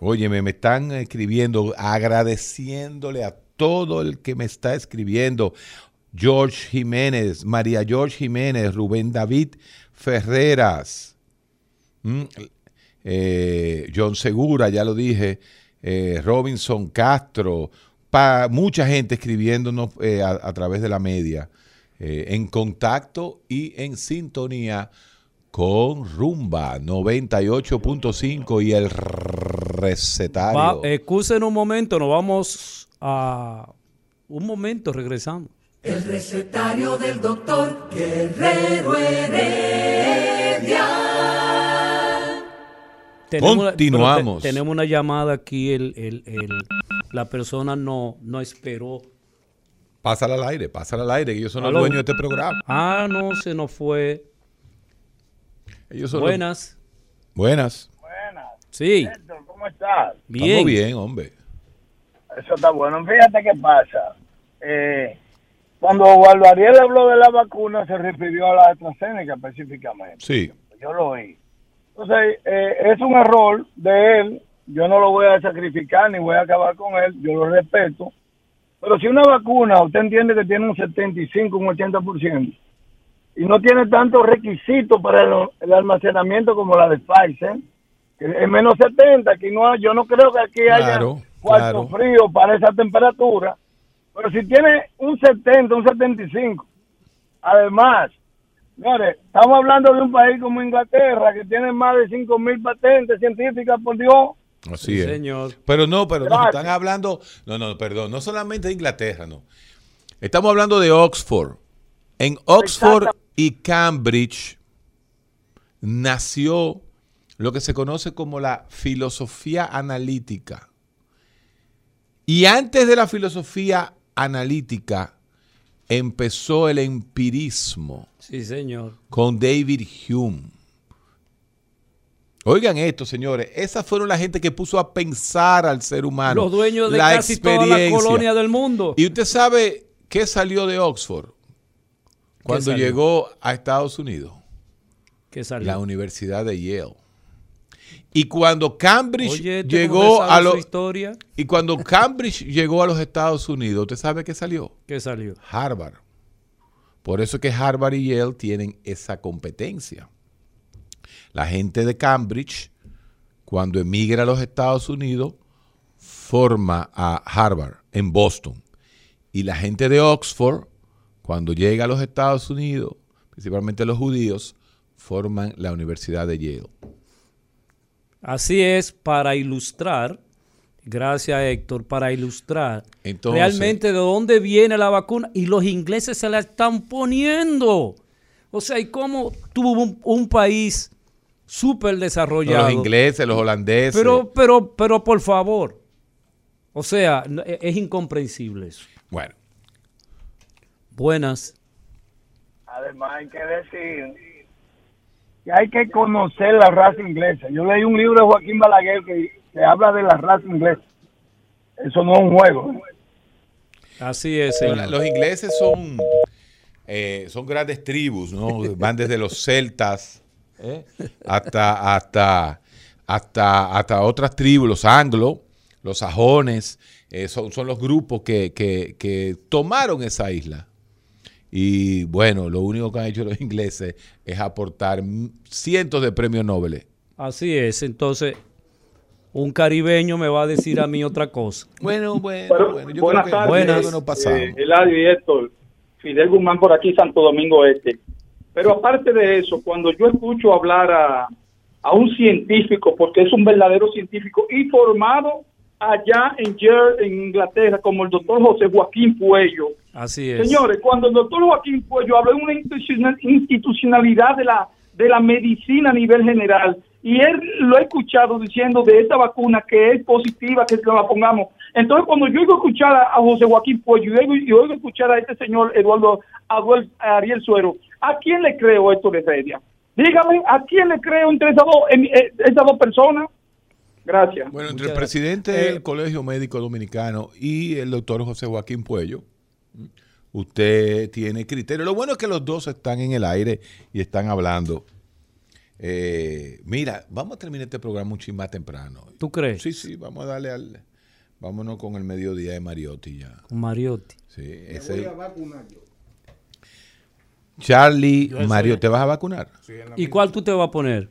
Óyeme, me están escribiendo, agradeciéndole a todo el que me está escribiendo. George Jiménez, María George Jiménez, Rubén David Ferreras, Mm, eh, John Segura, ya lo dije, eh, Robinson Castro, pa- mucha gente escribiéndonos eh, a, través de la media, en contacto y en sintonía con Rumba 98.5 y el recetario. Va, excusen un momento, nos vamos a... Un momento, regresamos. El recetario del doctor Guerrero Heredia. Tenemos- Continuamos. te- tenemos una llamada aquí, el, el- el- la persona no, no esperó. Pásala al aire, pásala al aire, que ellos son Aló. los dueños de este programa. Ah, no, se nos fue. Ellos son los- Buenas. Buenas. Sí. ¿Cómo estás? Bien. Estamos bien, hombre. Eso está bueno. Fíjate qué pasa. Eh, cuando Waldo Ariel habló de la vacuna, se refirió a la AstraZeneca específicamente. Sí. Yo lo oí. Entonces, eh, es un error de él. Yo no lo voy a sacrificar ni voy a acabar con él. Yo lo respeto. Pero si una vacuna, usted entiende que tiene un 75, un 80%, y no tiene tantos requisitos para el, el almacenamiento como la de Pfizer, es menos 70, aquí no hay- yo no creo que aquí haya Claro, cuarto claro. frío para esa temperatura, pero si tiene un 70, un 75, además Señores, estamos hablando de un país como Inglaterra que tiene más de 5 mil patentes científicas, por Dios. Así Sí, es. señor. Pero no, pero no, están hablando, no, no, perdón, no solamente de Inglaterra, no. Estamos hablando de Oxford. En Oxford Exacto. Y Cambridge nació lo que se conoce como la filosofía analítica. Y antes de la filosofía analítica empezó el empirismo Sí, señor. con David Hume. Oigan esto, señores. Esas fueron la gente que puso a pensar al ser humano. Los dueños de la casi toda la colonia del mundo. Y usted sabe qué salió de Oxford cuando llegó a Estados Unidos. ¿Qué salió? La Universidad de Yale. Y cuando Cambridge Oye, este llegó a los historia. y cuando Cambridge llegó a los Estados Unidos, ¿usted sabe qué salió? ¿Qué salió? Harvard. Por eso es que Harvard y Yale tienen esa competencia. La gente de Cambridge, cuando emigra a los Estados Unidos, forma a Harvard en Boston. Y la gente de Oxford, cuando llega a los Estados Unidos, principalmente los judíos, forman la Universidad de Yale. Así es, para ilustrar, gracias Héctor, para ilustrar Entonces- realmente de dónde viene la vacuna y los ingleses se la están poniendo. O sea, y cómo tuvo un, un país súper desarrollado. Los ingleses, los holandeses. Pero, pero, pero por favor. O sea, e- es incomprensible eso. Bueno. Buenas. Además, hay que decir que hay que conocer la raza inglesa. Yo leí un libro de Joaquín Balaguer que, que habla de la raza inglesa. Eso no es un juego. ¿eh? Así es, Los- señor. Los ingleses son, eh, son grandes tribus, ¿no? Van desde los celtas ¿eh? hasta, hasta, hasta, hasta otras tribus, los anglos, los sajones, eh, son, son los grupos que, que- que tomaron esa isla. Y bueno, lo único que han hecho los ingleses es aportar cientos de premios Nobel. Así es. Entonces, un caribeño me va a decir a mí otra cosa. Bueno, bueno, Bueno, bueno. Yo buenas creo que tardes, Buenas. pasamos. eh, Eladio y Héctor, Fidel Guzmán por aquí, Santo Domingo Este. Pero aparte de eso, cuando yo escucho hablar a, a un científico, porque es un verdadero científico y formado allá en en Inglaterra, como el doctor José Joaquín Puello, Así es. Señores, cuando el doctor Joaquín Puello habla de una institucional- institucionalidad de la, de la medicina a nivel general, y él lo he escuchado diciendo de esta vacuna que es positiva, que la pongamos. Entonces, cuando yo oigo escuchar a, José Joaquín Puello y oigo, y oigo escuchar a este señor Eduardo Aduel- Ariel Suero, ¿a quién le creo esto de Feria? Dígame, ¿a quién le creo entre esas dos, eh, esas dos personas? Gracias. Bueno, entre el presidente gracias. del Colegio Médico Dominicano y el doctor José Joaquín Puello, usted tiene criterio. Lo bueno es que los dos están en el aire y están hablando. Eh, mira, vamos a terminar este programa un chin más temprano. ¿Tú crees? Sí, sí, vamos a darle al... Vámonos con el mediodía de Mariotti ya. Con Mariotti. Sí, ese... Charlie Mario, ¿te vas a vacunar? ¿Y cuál tú te vas a poner?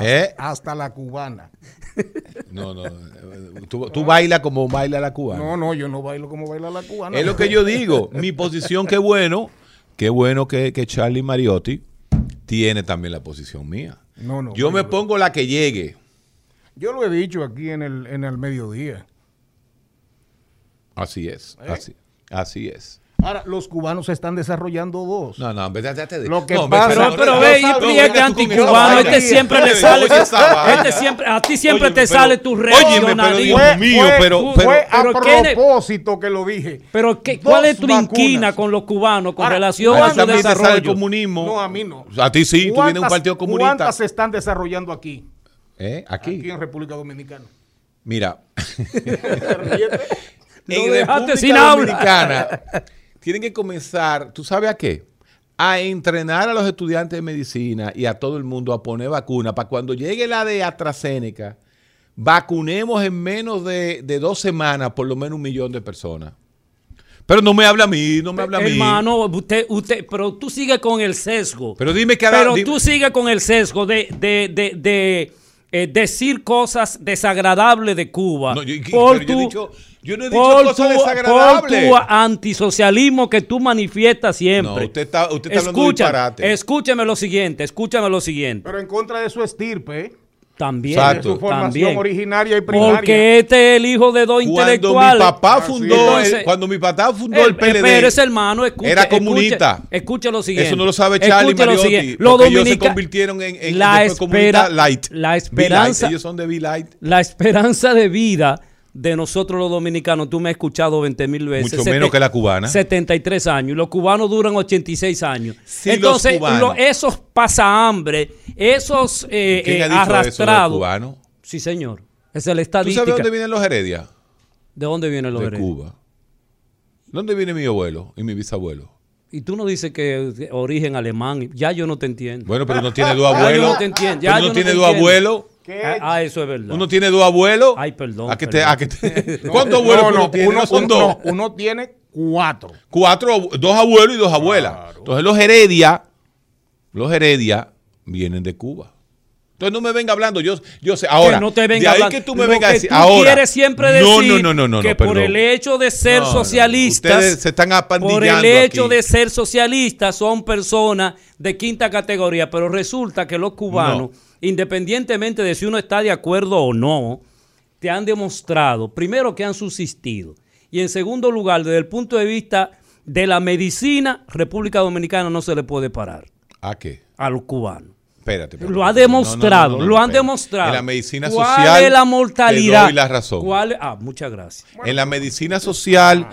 ¿Eh? Hasta la cubana. No, no. eh, Tú, tú bailas como baila la cubana. No, no, yo no bailo como baila la cubana. Es lo que yo digo. Mi posición, qué bueno. Qué bueno que, que Charlie Mariotti tiene también la posición mía. No, no. Yo me pongo la que llegue. Yo lo he dicho aquí en el, en el mediodía. Así es. ¿Eh? Así, así es. Ahora, los cubanos se están desarrollando dos. No, no, en vez de- de- de- Lo que no, pasa- Pero, pero no, ve, no, y no, y este anticubano, este siempre le Oye, sale. oye. Este siempre, a ti siempre te pero- sale tu pero regionalismo. Dios mío, pero- fue pero- a pero ¿quién es- propósito que lo dije. Pero ¿qué, ¿cuál es tu vacunas. inquina con los cubanos con Ahora, relación A a su también te desarrollo? comunismo. No, a mí no. A ti sí, tú vienes de un ¿Cuántas- partido comunista. ¿Cuántas se están desarrollando aquí? ¿Eh? Aquí. Aquí en República Dominicana. Mira. En República. Dominicana tienen que comenzar, ¿tú sabes a qué? A entrenar a los estudiantes de medicina y a todo el mundo a poner vacuna para cuando llegue la de AstraZeneca, vacunemos en menos de, de dos semanas por lo menos un millón de personas. Pero no me habla a mí, no me habla a mí. Hermano, usted, usted, pero tú sigues con el sesgo. Pero dime que Pero dime- tú sigues con el sesgo de, de, de, de, eh, decir cosas desagradables de Cuba. No, yo- por pero yo he dicho- yo no he dicho por cosas tu- desagradables. Por tu antisocialismo que tú manifiestas siempre. No, usted está, usted está hablando de Escucha- disparate. Escúchame lo siguiente, escúchame lo siguiente. Pero en contra de su estirpe, ¿eh? También. de su formación también. originaria y primaria. Porque este es el hijo de dos Cuando intelectuales. mi papá fundó, Entonces, el, cuando mi papá fundó eh, el PLD, Pero ese hermano, escucha, era escucha- comunista. Escucha, lo siguiente. Eso no lo sabe Charlie Escucha lo Mariotti, siguiente. Los ellos se convirtieron en, en la espera- light. La esperanza, ellos son de V-light. la esperanza de vida de nosotros los dominicanos, tú me has escuchado 20 mil veces. Mucho menos que la cubana. 73 años. Y los cubanos duran 86 años. Sí, Entonces, los lo- esos pasahambre, esos eh, ¿Quién eh, ha dicho eso de los arrastrados. cubanos? Sí, señor. Es ¿Tú estadística. sabes de dónde vienen los Heredia? ¿De dónde vienen los de herederos? Cuba. ¿Dónde viene mi abuelo y mi bisabuelo? Y tú no dices que de origen alemán. Ya yo no te entiendo. Bueno, pero no tiene dos Ya yo abuelos. no te entiendo. Pero no tiene dos abuelos. Ah, ah, eso es verdad. Uno tiene dos abuelos. Ay, perdón. ¿A que te, perdón. a que te- ¿Cuántos abuelos No, uno no, tiene? uno, No son uno- dos. no, uno tiene cuatro. Cuatro, dos abuelos y dos abuelas. Entonces los Heredia, los Heredia vienen de Cuba. Entonces no me venga hablando, yo, yo sé, ahora, que no te venga de ahí hablando. que tú me vengas a decir, ahora, quieres siempre no, decir no, no, no, no, que por el hecho de ser No, no, no. socialistas, Ustedes se están por apandillando el hecho aquí. de ser socialistas son personas de quinta categoría, pero resulta que los cubanos, independientemente de si uno está de acuerdo o no, te han demostrado, primero que han subsistido, y en segundo lugar, desde el punto de vista de la medicina, República Dominicana no se le puede parar ¿A qué? a los cubanos. Espérate, espérate. Lo ha No, no, no, demostrado, no, no, lo han espérate. demostrado. En la medicina ¿Cuál social es la mortalidad? te doy la razón. ¿Cuál? Ah, muchas gracias. En la medicina social,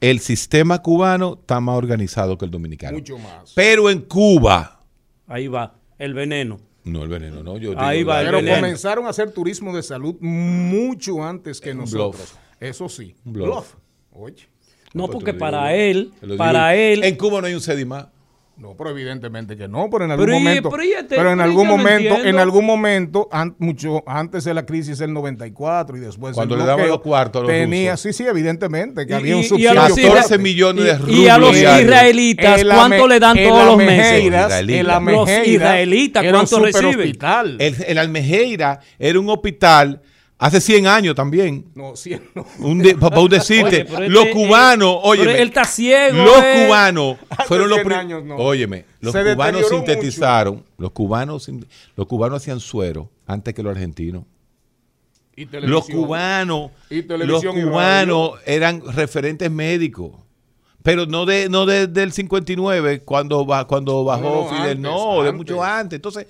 el sistema cubano está más organizado que el dominicano. Mucho más. Pero en Cuba, Ahí va, el veneno. No el veneno, no. Yo Ahí digo, va la- el Pero veneno. comenzaron a hacer turismo de salud mucho antes que nosotros. Eso sí. Un bluff. Oye. No, pues porque para digo él, para él, En Cuba no hay un sedimá. No, pero evidentemente que no, pero en algún Pero y- momento, pero y pero en pero algún momento, en algún momento, an- mucho antes de la crisis del 94 y después Cuando le daban los cuartos los tenía, rusos. sí, sí, evidentemente que Y- había un y- y a subsidio. los fuerte. 14 millones de y, rublos y a los israelitas, El ¿cuánto le dan todos los meses? El Los Amejeiras israelitas, ¿cuánto reciben? El, el Almejeira era un hospital hace 100 años también. No, sí, no. Un de- para un decirte, Oye, pero los este, cubanos, oye, pero él está ciego, los eh. cubanos fueron los 100 prim- años, no. óyeme, los Se cubanos sintetizaron, los cubanos, los cubanos hacían suero antes que los argentinos. Y Los cubanos, Y los televisión y cubanos eran referentes médicos. Pero no de no de- del 59 cuando cuando bajó No, no, Fidel, antes, no, de antes. mucho antes. Entonces,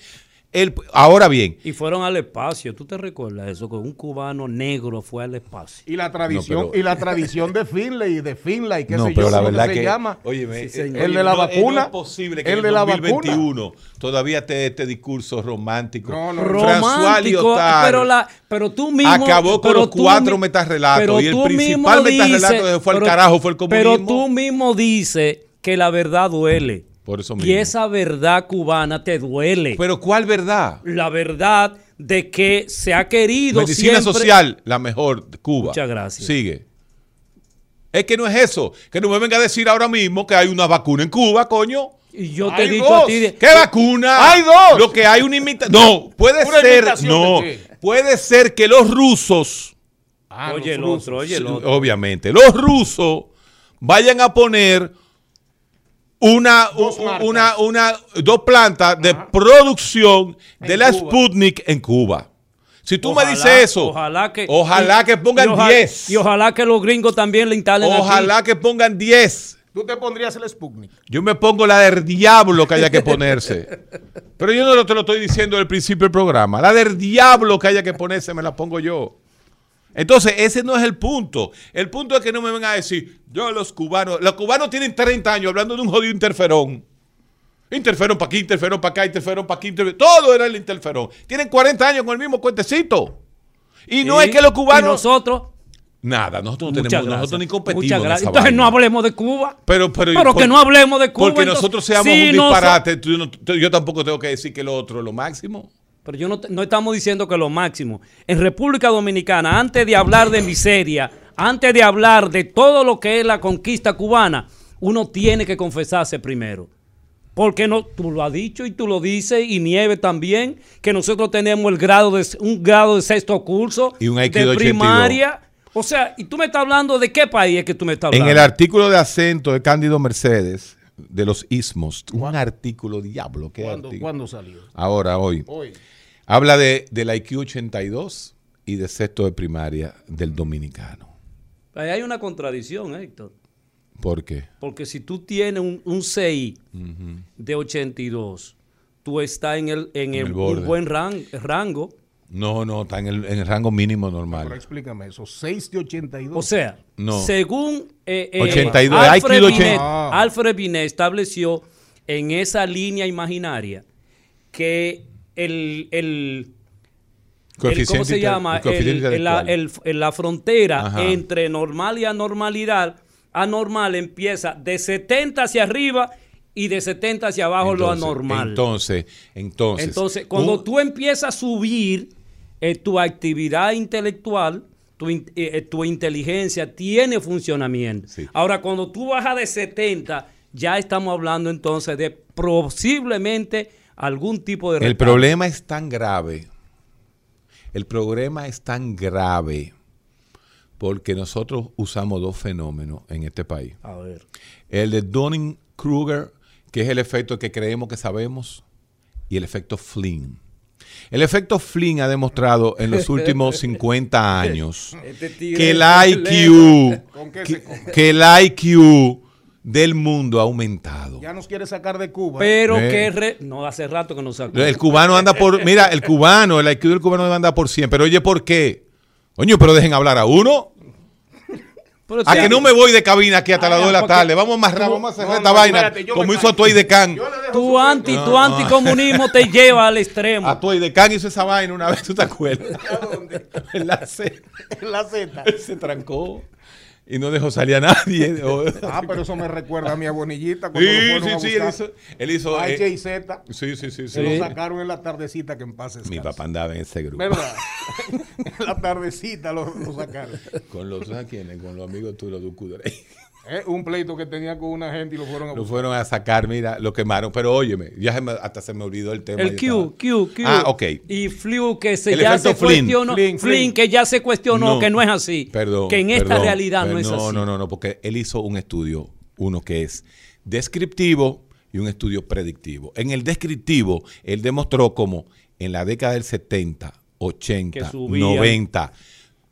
el ahora bien, Y fueron al espacio. ¿Tú te recuerdas eso? Que un cubano negro fue al espacio. Y la tradición, No, pero- y la tradición de Finlay, de Finlay, qué no, sé pero yo, la ¿cómo verdad se que, llama? óyeme, Sí, eh, El de la no, eh, vacuna, es posible que el en de la 2021 todavía esté este discurso romántico. No, no, Romántico, pero, la, pero tú mismo... acabó con los tú cuatro metarrelatos y el principal mismo metarrelato que fue al carajo fue el comunismo. Pero tú mismo dices que la verdad duele. Por eso Y esa verdad cubana te duele. Pero ¿cuál verdad? la verdad de que se ha querido Medicina siempre- social, la mejor de Cuba. Muchas gracias. Sigue. Es que no es eso. Que no me venga a decir ahora mismo que hay una vacuna en Cuba, coño. Y yo te he dicho dos. a ti... de- ¿Qué vacuna? ¡Hay dos! Lo que hay una imitación. No, puede ¿Una ser. No, puede ser que los rusos, Ah, Oye, los el rusos. otro, oye, el otro. obviamente, los rusos vayan a poner una, Dos una, una, dos plantas de producción de En la Cuba. Sputnik en Cuba. Si tú Ojalá- me dices eso, Ojalá que, ojalá y- que pongan y oja- 10. Y ojalá que los gringos también le instalen aquí. Ojalá que pongan 10. Tú te pondrías el Sputnik. Yo me pongo la del diablo que haya que ponerse. Pero yo no te lo estoy diciendo del principio del programa. La del diablo que haya que ponerse me la pongo yo. Entonces, ese no es el punto. El punto es que no me vengan a decir, yo los cubanos, los cubanos tienen 30 años hablando de un jodido interferón. Interferón para aquí, interferón para acá, interferón para aquí, interferón. Todo era el interferón. Tienen 40 años con el mismo cuentecito. Y no Sí, es que los Y cubanos... nosotros... Nada, nosotros no tenemos, nosotros ni competimos. Muchas gracias. Entonces vaina. no hablemos de Cuba. Pero, pero, Pero que no hablemos de Cuba, Porque entonces, nosotros seamos si un disparate. no- yo tampoco tengo que decir que lo otro es lo máximo. Pero yo no, no estamos diciendo que lo máximo. En República Dominicana, antes de hablar de miseria, antes de hablar de todo lo que es la conquista cubana, uno tiene que confesarse primero. Porque no, tú lo has dicho y tú lo dices, y Nieve también, que nosotros tenemos el grado de, un grado de sexto curso Y un IQ de de 82. primaria. O sea, y tú me estás hablando de qué país es que tú me estás En hablando. el artículo de acento de Cándido Mercedes, de los ismos, un artículo, diablo, ¿qué ¿Cuándo, artículo? ¿Cuándo salió? Ahora, hoy. Hoy. Habla de, del IQ 82 y de sexto de primaria del dominicano. Ahí hay una contradicción, Héctor. ¿Por qué? Porque si tú tienes un, un CI de 82, tú estás en el, en En el- el un buen ran- rango. No, no, está en el, en el rango mínimo Pero normal. explícame eso. 6 de 82. O sea, No. según eh, eh, 82, Alfred, Binet, 80. Alfred Binet estableció en esa línea imaginaria que el, el- el- ¿cómo se llama? el coeficiente El- el- la, intelectual. el- la frontera Ajá. entre normal y anormalidad, anormal empieza de 70 hacia arriba y de 70 hacia abajo lo anormal. Entonces, entonces. Entonces, cuando un- tú empiezas a subir eh, tu actividad intelectual, tu, eh, eh, tu inteligencia tiene funcionamiento. Ahora, cuando tú bajas de 70, ya estamos hablando entonces de posiblemente algún tipo de... El retardo. problema es tan grave. El problema es tan grave porque nosotros usamos dos fenómenos en este país. A ver. El de Dunning-Kruger, que es el efecto que creemos que sabemos, y el efecto Flynn. El efecto Flynn ha demostrado en los últimos 50 años Este que el IQ, ¿Con qué que, el IQ del mundo ha aumentado. Ya nos quiere sacar de Cuba. Pero Eh. que... re- no, hace rato que no sacó. El cubano anda por, mira, el cubano, el IQ del cubano debe andar por 100, pero oye, ¿por qué? Coño, pero dejen hablar a uno. Pero A que no me voy de cabina aquí hasta las 2 de la tarde. Vamos a amarrar, vamos a cerrar no, esta no, vaina. espérate, como hizo. Atuay de Can. Tu anti, tu No, anticomunismo te lleva al extremo. Atuay de Can hizo esa vaina una vez, ¿tú te acuerdas? En la Z. En la Z. Se trancó y no dejó salir a nadie. Ah, pero eso me recuerda a mi abonillita cuando Sí, lo sí, a sí, él hizo- él hizo, A eh, Jay-Z. Sí, sí, sí. Se sí. lo sacaron en la tardecita que en paz Mi papá andaba en ese grupo. ¿Verdad? en la tardecita lo, lo sacaron. Con los, ¿sabes quiénes? Con los amigos tuyos, los Ducudre. Eh, un pleito que tenía con una gente y lo fueron a Lo fueron a sacar, mira, lo quemaron. Pero óyeme, ya se me- hasta se me olvidó el tema. El Q, Q, Q. Ah, ok. Y Flew que se El ya se Flynn. cuestionó. Flynn, Flynn, Flynn. que ya se cuestionó que no es así. Perdón. Que en esta perdón, realidad no es así. No, no, no, no, porque él hizo un estudio, uno que es descriptivo y un estudio predictivo. En el descriptivo, él demostró como en la década del 70, 80, Que subían. 90,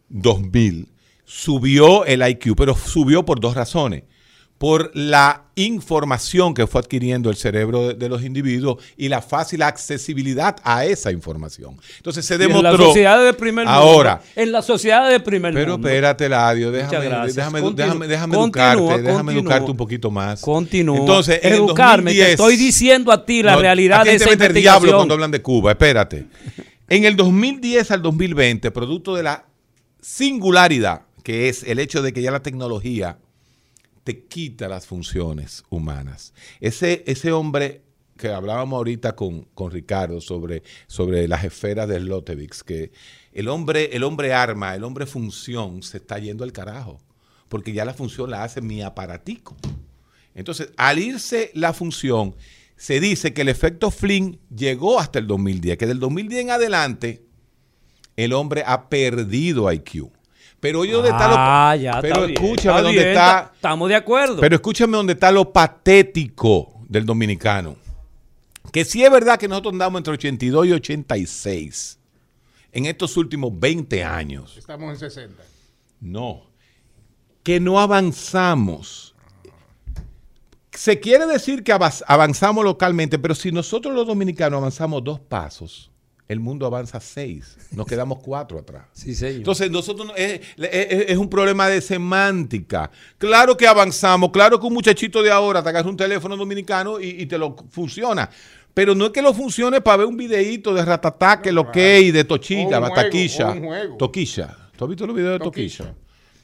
2000, subió el IQ, pero subió por dos razones. Por la información que fue adquiriendo el cerebro de, de los individuos y la fácil accesibilidad a esa información. Entonces se Y en demostró. la sociedad de primer mundo. Ahora, En la sociedad de primer pero mundo. espérate, Ladio, déjame, déjame, Continúa, déjame, déjame continúa, educarte, déjame continúa. educarte un poquito más. Continúa. Entonces, en Educarme, te 2010 estoy diciendo a ti la No, realidad de te esa mete el diablo investigación. cuando hablan de Cuba, espérate. En el 2010 al 2020, producto de la singularidad, que es el hecho de que ya la tecnología te quita las funciones humanas. Ese, ese hombre que hablábamos ahorita con, con Ricardo sobre, sobre las esferas de Lotevix, que el hombre, el hombre arma, el hombre función se está yendo al carajo, porque ya la función la hace mi aparatico. Entonces, al irse la función, se dice que el efecto Flynn llegó hasta el 2010, que del 2010 en adelante el hombre ha perdido IQ. Pero oye, ¿dónde está lo Ah, ya Pero está bien, escúchame está dónde bien, está. ta- Estamos de acuerdo. Pero escúchame dónde está lo patético del dominicano. Que sí es verdad que nosotros andamos entre 82 y 86 en estos últimos 20 años. Estamos en 60. No. Que no avanzamos. Se quiere decir que avanzamos localmente, pero si nosotros los dominicanos avanzamos dos pasos, el mundo avanza seis. Nos quedamos cuatro atrás. Sí, señor. Entonces, nosotros no- es, es- es un problema de semántica. Claro que avanzamos, claro que un muchachito de ahora te agarra un teléfono dominicano y, y te lo funciona. Pero no es que lo funcione para ver un videíto de ratatá, que lo que y de tochilla, bataquilla. Toquilla. ¿Tú has visto los videos de Toquilla.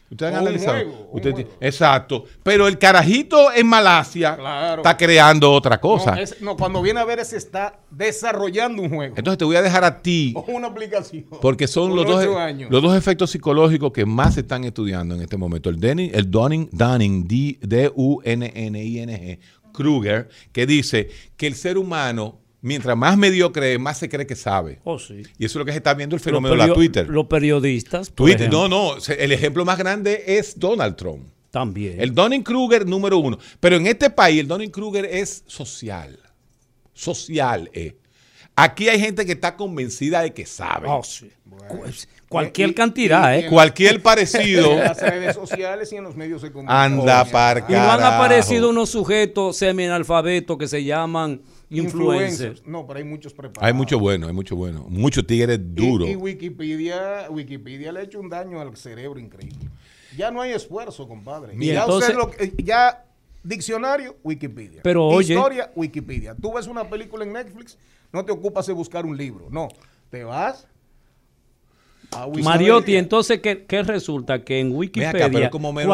Ustedes han analizado. juego, Usted-. Exacto. Pero el carajito en Malasia Claro. está creando otra cosa. No, es- no, cuando viene a ver, se está desarrollando un juego. Entonces te voy a dejar a ti, O una aplicación. porque son los dos, años. los dos efectos psicológicos que más se están estudiando en este momento. El Dunning, el Dunning, Dunning D-U-N-N-I-N-G, Kruger, que dice que el ser humano, mientras más mediocre es, más se cree que sabe. Oh, sí. Y eso es lo que se está viendo el fenómeno de la Twitter. Los periodistas. por Twitter, ejemplo. no, no, el ejemplo más grande es Donald Trump. También. El Donning-Kruger número uno. Pero en este país el Donning-Kruger es social. Social, eh. Aquí hay gente que está convencida de que sabe. Oh, sí. Cu- Cualquier cantidad, ¿eh? Cualquier parecido. En las redes sociales y en los medios de comunicación. Anda par Y no han aparecido unos sujetos semi-analfabetos que se llaman influencers. No, pero hay muchos preparados. Hay mucho bueno, hay mucho bueno. Muchos tigres duros. Y, y Wikipedia, Wikipedia le ha hecho un daño al cerebro increíble. Ya no hay esfuerzo, compadre. Y ya, entonces- usted lo que- ya diccionario, Wikipedia. Pero oye- Historia, Wikipedia. Tú ves una película en Netflix, no te ocupas de buscar un libro. No, te vas a Wikipedia. Mariotti, entonces, ¿qué, qué resulta? Que en Wikipedia cualquier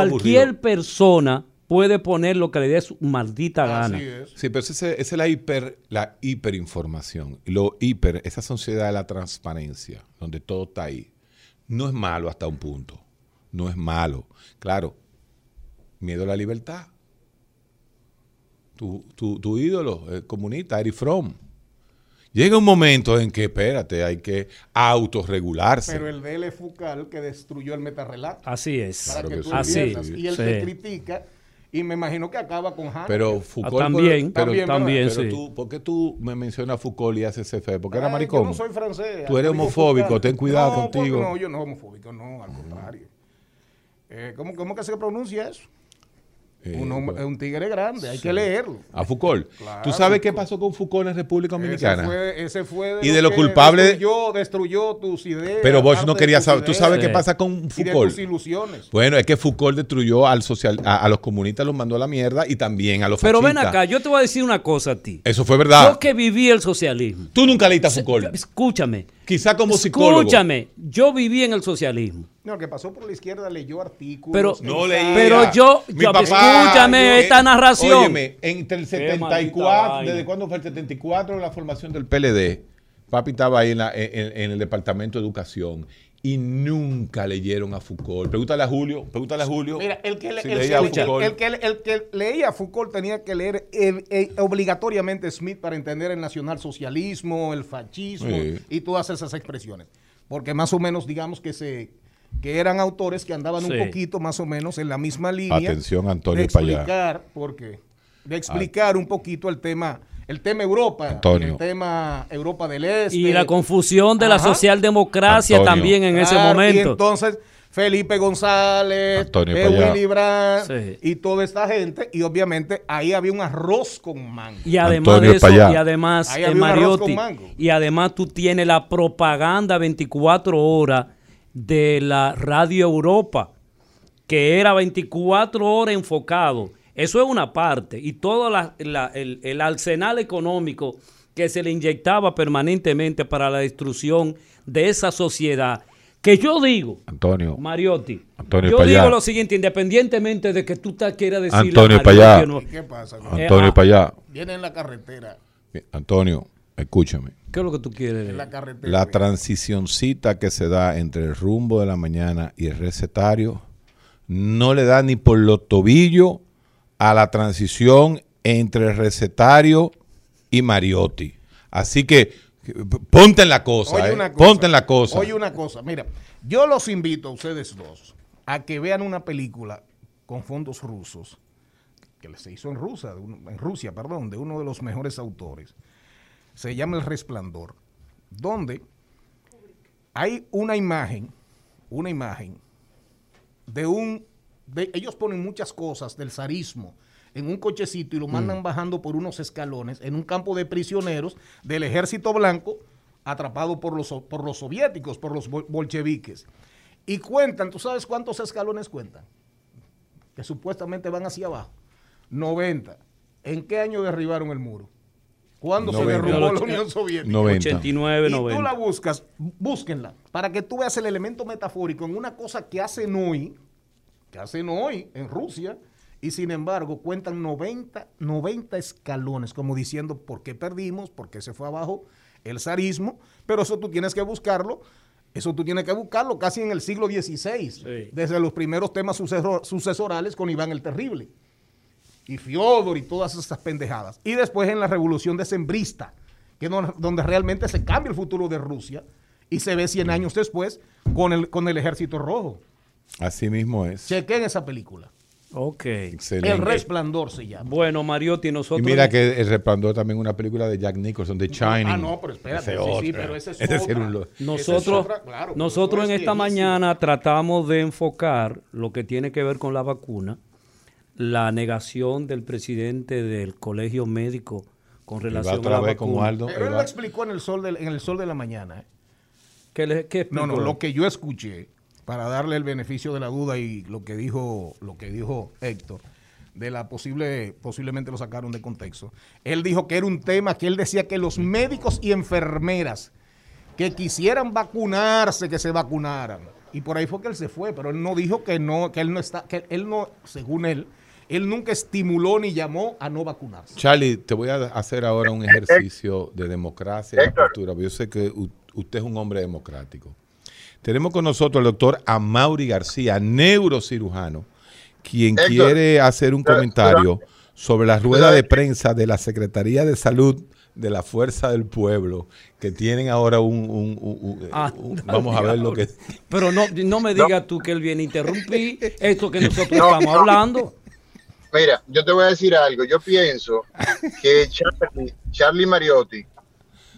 aburrido. persona puede poner lo que le dé su maldita gana. Sí, pero esa, es la hiper, la hiperinformación. Lo hiper, esa sociedad de la transparencia, donde todo está ahí. No es malo hasta un punto. No es malo. Claro, miedo a la libertad. Tu, tu, tu ídolo, el comunista, Eric Fromm. Llega un momento en que, espérate, hay que autorregularse. Pero el DL Fucal que destruyó el metarrelato. Así es. Para Claro que que tú sí. Así. entiendas. Y él Sí. te critica. Y me imagino que acaba con Hannah. Pero Foucault. Ah, también, pero, también, también, pero sí. tú, ¿por qué tú me mencionas Foucault y haces ese fe? Porque era maricón. Yo no soy francés. Tú eres homofóbico, Foucault. ten cuidado No, contigo. No, yo no homofóbico, no, al contrario. Eh, ¿cómo, ¿Cómo que se pronuncia eso? Eh, un, hombre- bueno. un tigre grande, hay Sí. que leerlo. A Foucault. Claro, ¿Tú sabes qué Foucault. pasó con Foucault en República Dominicana? Ese fue, ese fue Y de lo que culpable- Destruyó, destruyó tus ideas. Pero Bosch no de quería saber. ¿Tú sabes qué Sí. pasa con Y de Foucault? tus ilusiones. Bueno, es que Foucault destruyó al social, a, a los comunistas, los mandó a la mierda y también a los Pero ven acá, yo te voy a decir una cosa a ti. Eso fue verdad. Yo que viví el socialismo. Tú nunca leíste a Foucault. Escúchame. Quizá como psicólogo. Escúchame. Yo viví en el socialismo. No, el que pasó por la izquierda leyó artículos. Pero- No leía. Pero yo- Mi yo- papá, escúchame yo- esta narración. Óyeme, entre el Qué maldita 74, vaina. ¿desde cuándo fue el 74 la formación del PLD? Papi estaba ahí en, la- en- en el departamento de educación y nunca leyeron a Foucault. Pregúntale a Julio, pregúntale a Julio. Mira, el que, le- si el- leía a el- Foucault. el que- el que leía a Foucault tenía que leer eh, eh, obligatoriamente Smith para entender el nacionalsocialismo, el fascismo Sí. y todas esas expresiones. Porque más o menos, digamos que se que eran autores que andaban Sí. un poquito más o menos en la misma línea. Atención, Antonio, de explicar, porque de explicar un poquito el tema, el tema Europa, Antonio. el tema Europa del Este. Y la confusión de la socialdemocracia Antonio. también en ese Y momento. entonces Felipe González, Antonio eh. Willy Brandt Sí. y toda esta gente. Y obviamente ahí había un arroz con mango. Y además Antonio de eso, Payá. y además, eh, Mariotti, y además tú tienes la propaganda 24 horas de la Radio Europa, que era 24 horas enfocado. Eso es una parte. Y todo la- la- el, el arsenal económico que se le inyectaba permanentemente para la destrucción de esa sociedad. Que yo digo, Antonio. Mariotti, Antonio yo Payá. digo lo siguiente, independientemente de que tú te quieras decir... Antonio Payá. ¿Y qué pasa? no? Antonio ah, para allá. Viene en la carretera. Antonio, escúchame. ¿Qué es lo que tú quieres? En la carretera. La transicioncita que se da entre el rumbo de la mañana y el recetario no le da ni por los tobillos a la transición entre el recetario y Mariotti. Así que ponte en la cosa, Oye eh. una cosa, ponte en la cosa. Oye una cosa, mira, yo los invito a ustedes dos a que vean una película con fondos rusos que se hizo en Rusia, en Rusia, perdón, de uno de los mejores autores. Se llama El Resplandor, donde hay una imagen, una imagen de un, de- ellos ponen muchas cosas del zarismo en un cochecito y lo mandan bajando por unos escalones en un campo de prisioneros del ejército blanco atrapado por los, por los soviéticos, por los bol- bolcheviques. Y cuentan, ¿tú sabes cuántos escalones cuentan? Que supuestamente van hacia abajo. 90. ¿En qué año derribaron el muro? ¿Cuándo se 90. derrumbó la Unión Soviética? 90. 89, Y tú 90. la buscas, búsquenla, para que tú veas el elemento metafórico en una cosa que hacen hoy, que hacen hoy en Rusia, y sin embargo cuentan 90, 90 escalones, como diciendo por qué perdimos, por qué se fue abajo el zarismo, pero eso tú tienes que buscarlo, eso tú tienes que buscarlo casi en el siglo XVI, desde los primeros temas sucesor- sucesorales con Iván el Terrible. Y Fiodor y todas esas pendejadas. Y después en la revolución decembrista, que es donde- realmente se cambia el futuro de Rusia y se ve 100 años después con el, con el ejército rojo. Así mismo es. Chequen esa película. Ok. Excelente. El resplandor se llama. Bueno, Mariotti, Y nosotros... mira que El Resplandor también es una película de Jack Nicholson, The Shining. Ah, no, pero espérate, Ese sí, sí, pero ese es Ese era un Nosotros, otra, claro, nosotros en es esta mañana tratamos de enfocar lo que tiene que ver con la vacuna, la negación del presidente del colegio médico con relación a la vez con vacuna. Waldo. Pero él lo explicó en el sol de, en el sol de la mañana. ¿eh? ¿Qué le- qué No, no, lo que yo escuché, para darle el beneficio de la duda y lo que dijo, lo que dijo Héctor, de la posible, posiblemente lo sacaron de contexto. Él dijo que era un tema que él decía que los médicos y enfermeras que quisieran vacunarse, que se vacunaran. Y por ahí fue que él se fue, pero él no dijo que no, que él no está, que él no, según él, él nunca estimuló ni llamó a no vacunarse. Charlie, te voy a hacer ahora un ejercicio de democracia y apertura. Yo sé que usted es un hombre democrático. Tenemos con nosotros al doctor Amaury García, neurocirujano, quien Héctor, quiere hacer un comentario sobre la rueda de prensa de la Secretaría de Salud de la Fuerza del Pueblo, que tienen ahora un... un- un- un- Ah, vamos a ver lo que... Pero no, no me digas tú que él viene a interrumpir esto que nosotros No, estamos no. hablando. Mira, yo te voy a decir algo. Yo pienso que Charlie, Charlie Mariotti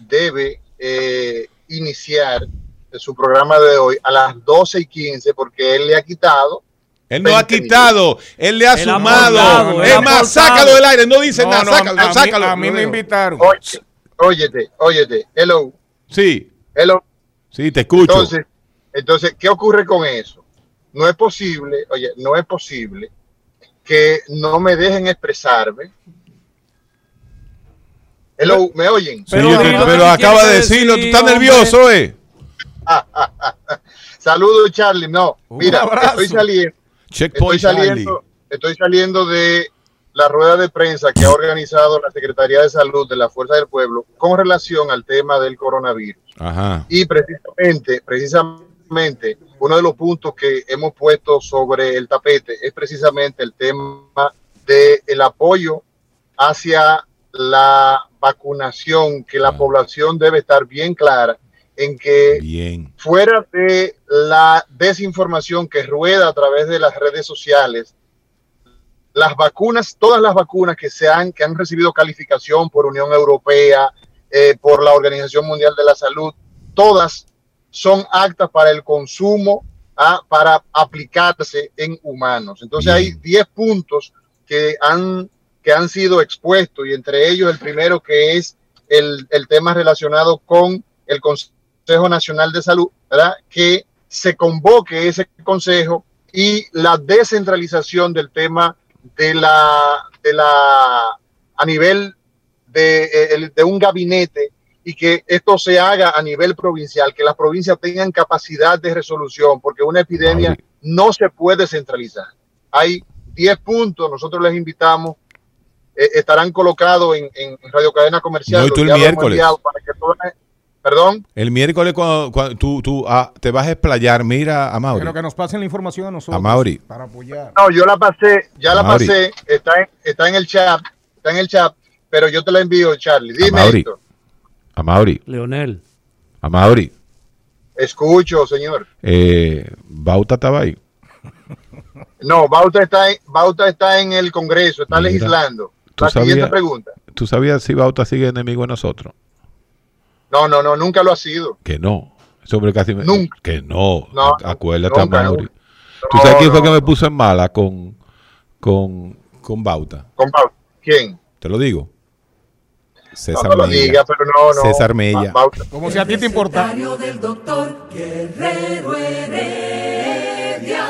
debe eh, iniciar su programa de hoy a las 12 y 15 porque él le ha quitado. Él no ha 20 quitado, él le ha Él sumado. aportado, él es ha más, sácalo del aire, no dice No, nada, no, sácalo, a mí- sácalo. a mí lo me invitaron. Oye, óyete, óyete. Hello. Sí. Hello. Sí, te escucho. Entonces, entonces, ¿qué ocurre con eso? No es posible, oye, no es posible que no me dejen expresarme. Hello, ¿me oyen? Sí, te- pero acaba de decirlo, tú estás nervioso, ¿eh? Saludos, Charlie. No, mira, abrazo. estoy saliendo. Checkpoint estoy saliendo, estoy saliendo de la rueda de prensa que ha organizado la Secretaría de Salud de la Fuerza del Pueblo con relación al tema del coronavirus. Ajá. Y precisamente, precisamente, uno de los puntos que hemos puesto sobre el tapete es precisamente el tema del apoyo hacia la vacunación, que la población debe estar bien clara en que Bien. fuera de la desinformación que rueda a través de las redes sociales, las vacunas, todas las vacunas que se han, que han recibido calificación por Unión Europea, eh, por la Organización Mundial de la Salud, todas son aptas para el consumo, ah, para aplicarse en humanos. Entonces hay 10 puntos que han, que han sido expuestos y entre ellos el primero que es el, el tema relacionado con el Consejo Nacional de Salud, ¿verdad? Que se convoque ese consejo y la descentralización del tema de la, de la a nivel de, eh, de un gabinete y que esto se haga a nivel provincial, que las provincias tengan capacidad de resolución, porque una epidemia no se puede centralizar. Hay 10 puntos, nosotros les invitamos, eh, estarán colocados en, en Radio Cadena Comercial. No, y tú el miércoles. para que Perdón. El miércoles cuando, cuando tú, tú ah, te vas a explayar, mira a Mauri. Pero que nos pasen la información a nosotros A Mauri. para apoyar. No, yo la pasé, ya la Mauri. pasé, está en, está en el chat, está en el chat, pero yo te la envío, Charlie. Dime, Mauri. Héctor. A Mauri. Leonel. A Mauri. Escucho, señor. Eh, Bauta estaba ahí. No, Bauta está en, Bauta está en el Congreso, está Mira, legislando. ¿tú La siguiente sabías- pregunta. ¿Tú sabías si Bauta sigue enemigo de nosotros? No, no, no, nunca lo ha sido. Que no. Sobre casi me- Nunca. Que no. No, Acuérdate nunca, a Mauri. nunca. ¿Tú sabes No, quién fue no, que me puso en mala con, con, con Bauta? Con Bauta. ¿Quién? Te lo digo. César no lo Mella. diga, pero no, no. César Mella. Como si a ti te importa. del doctor Guerrero Heredia.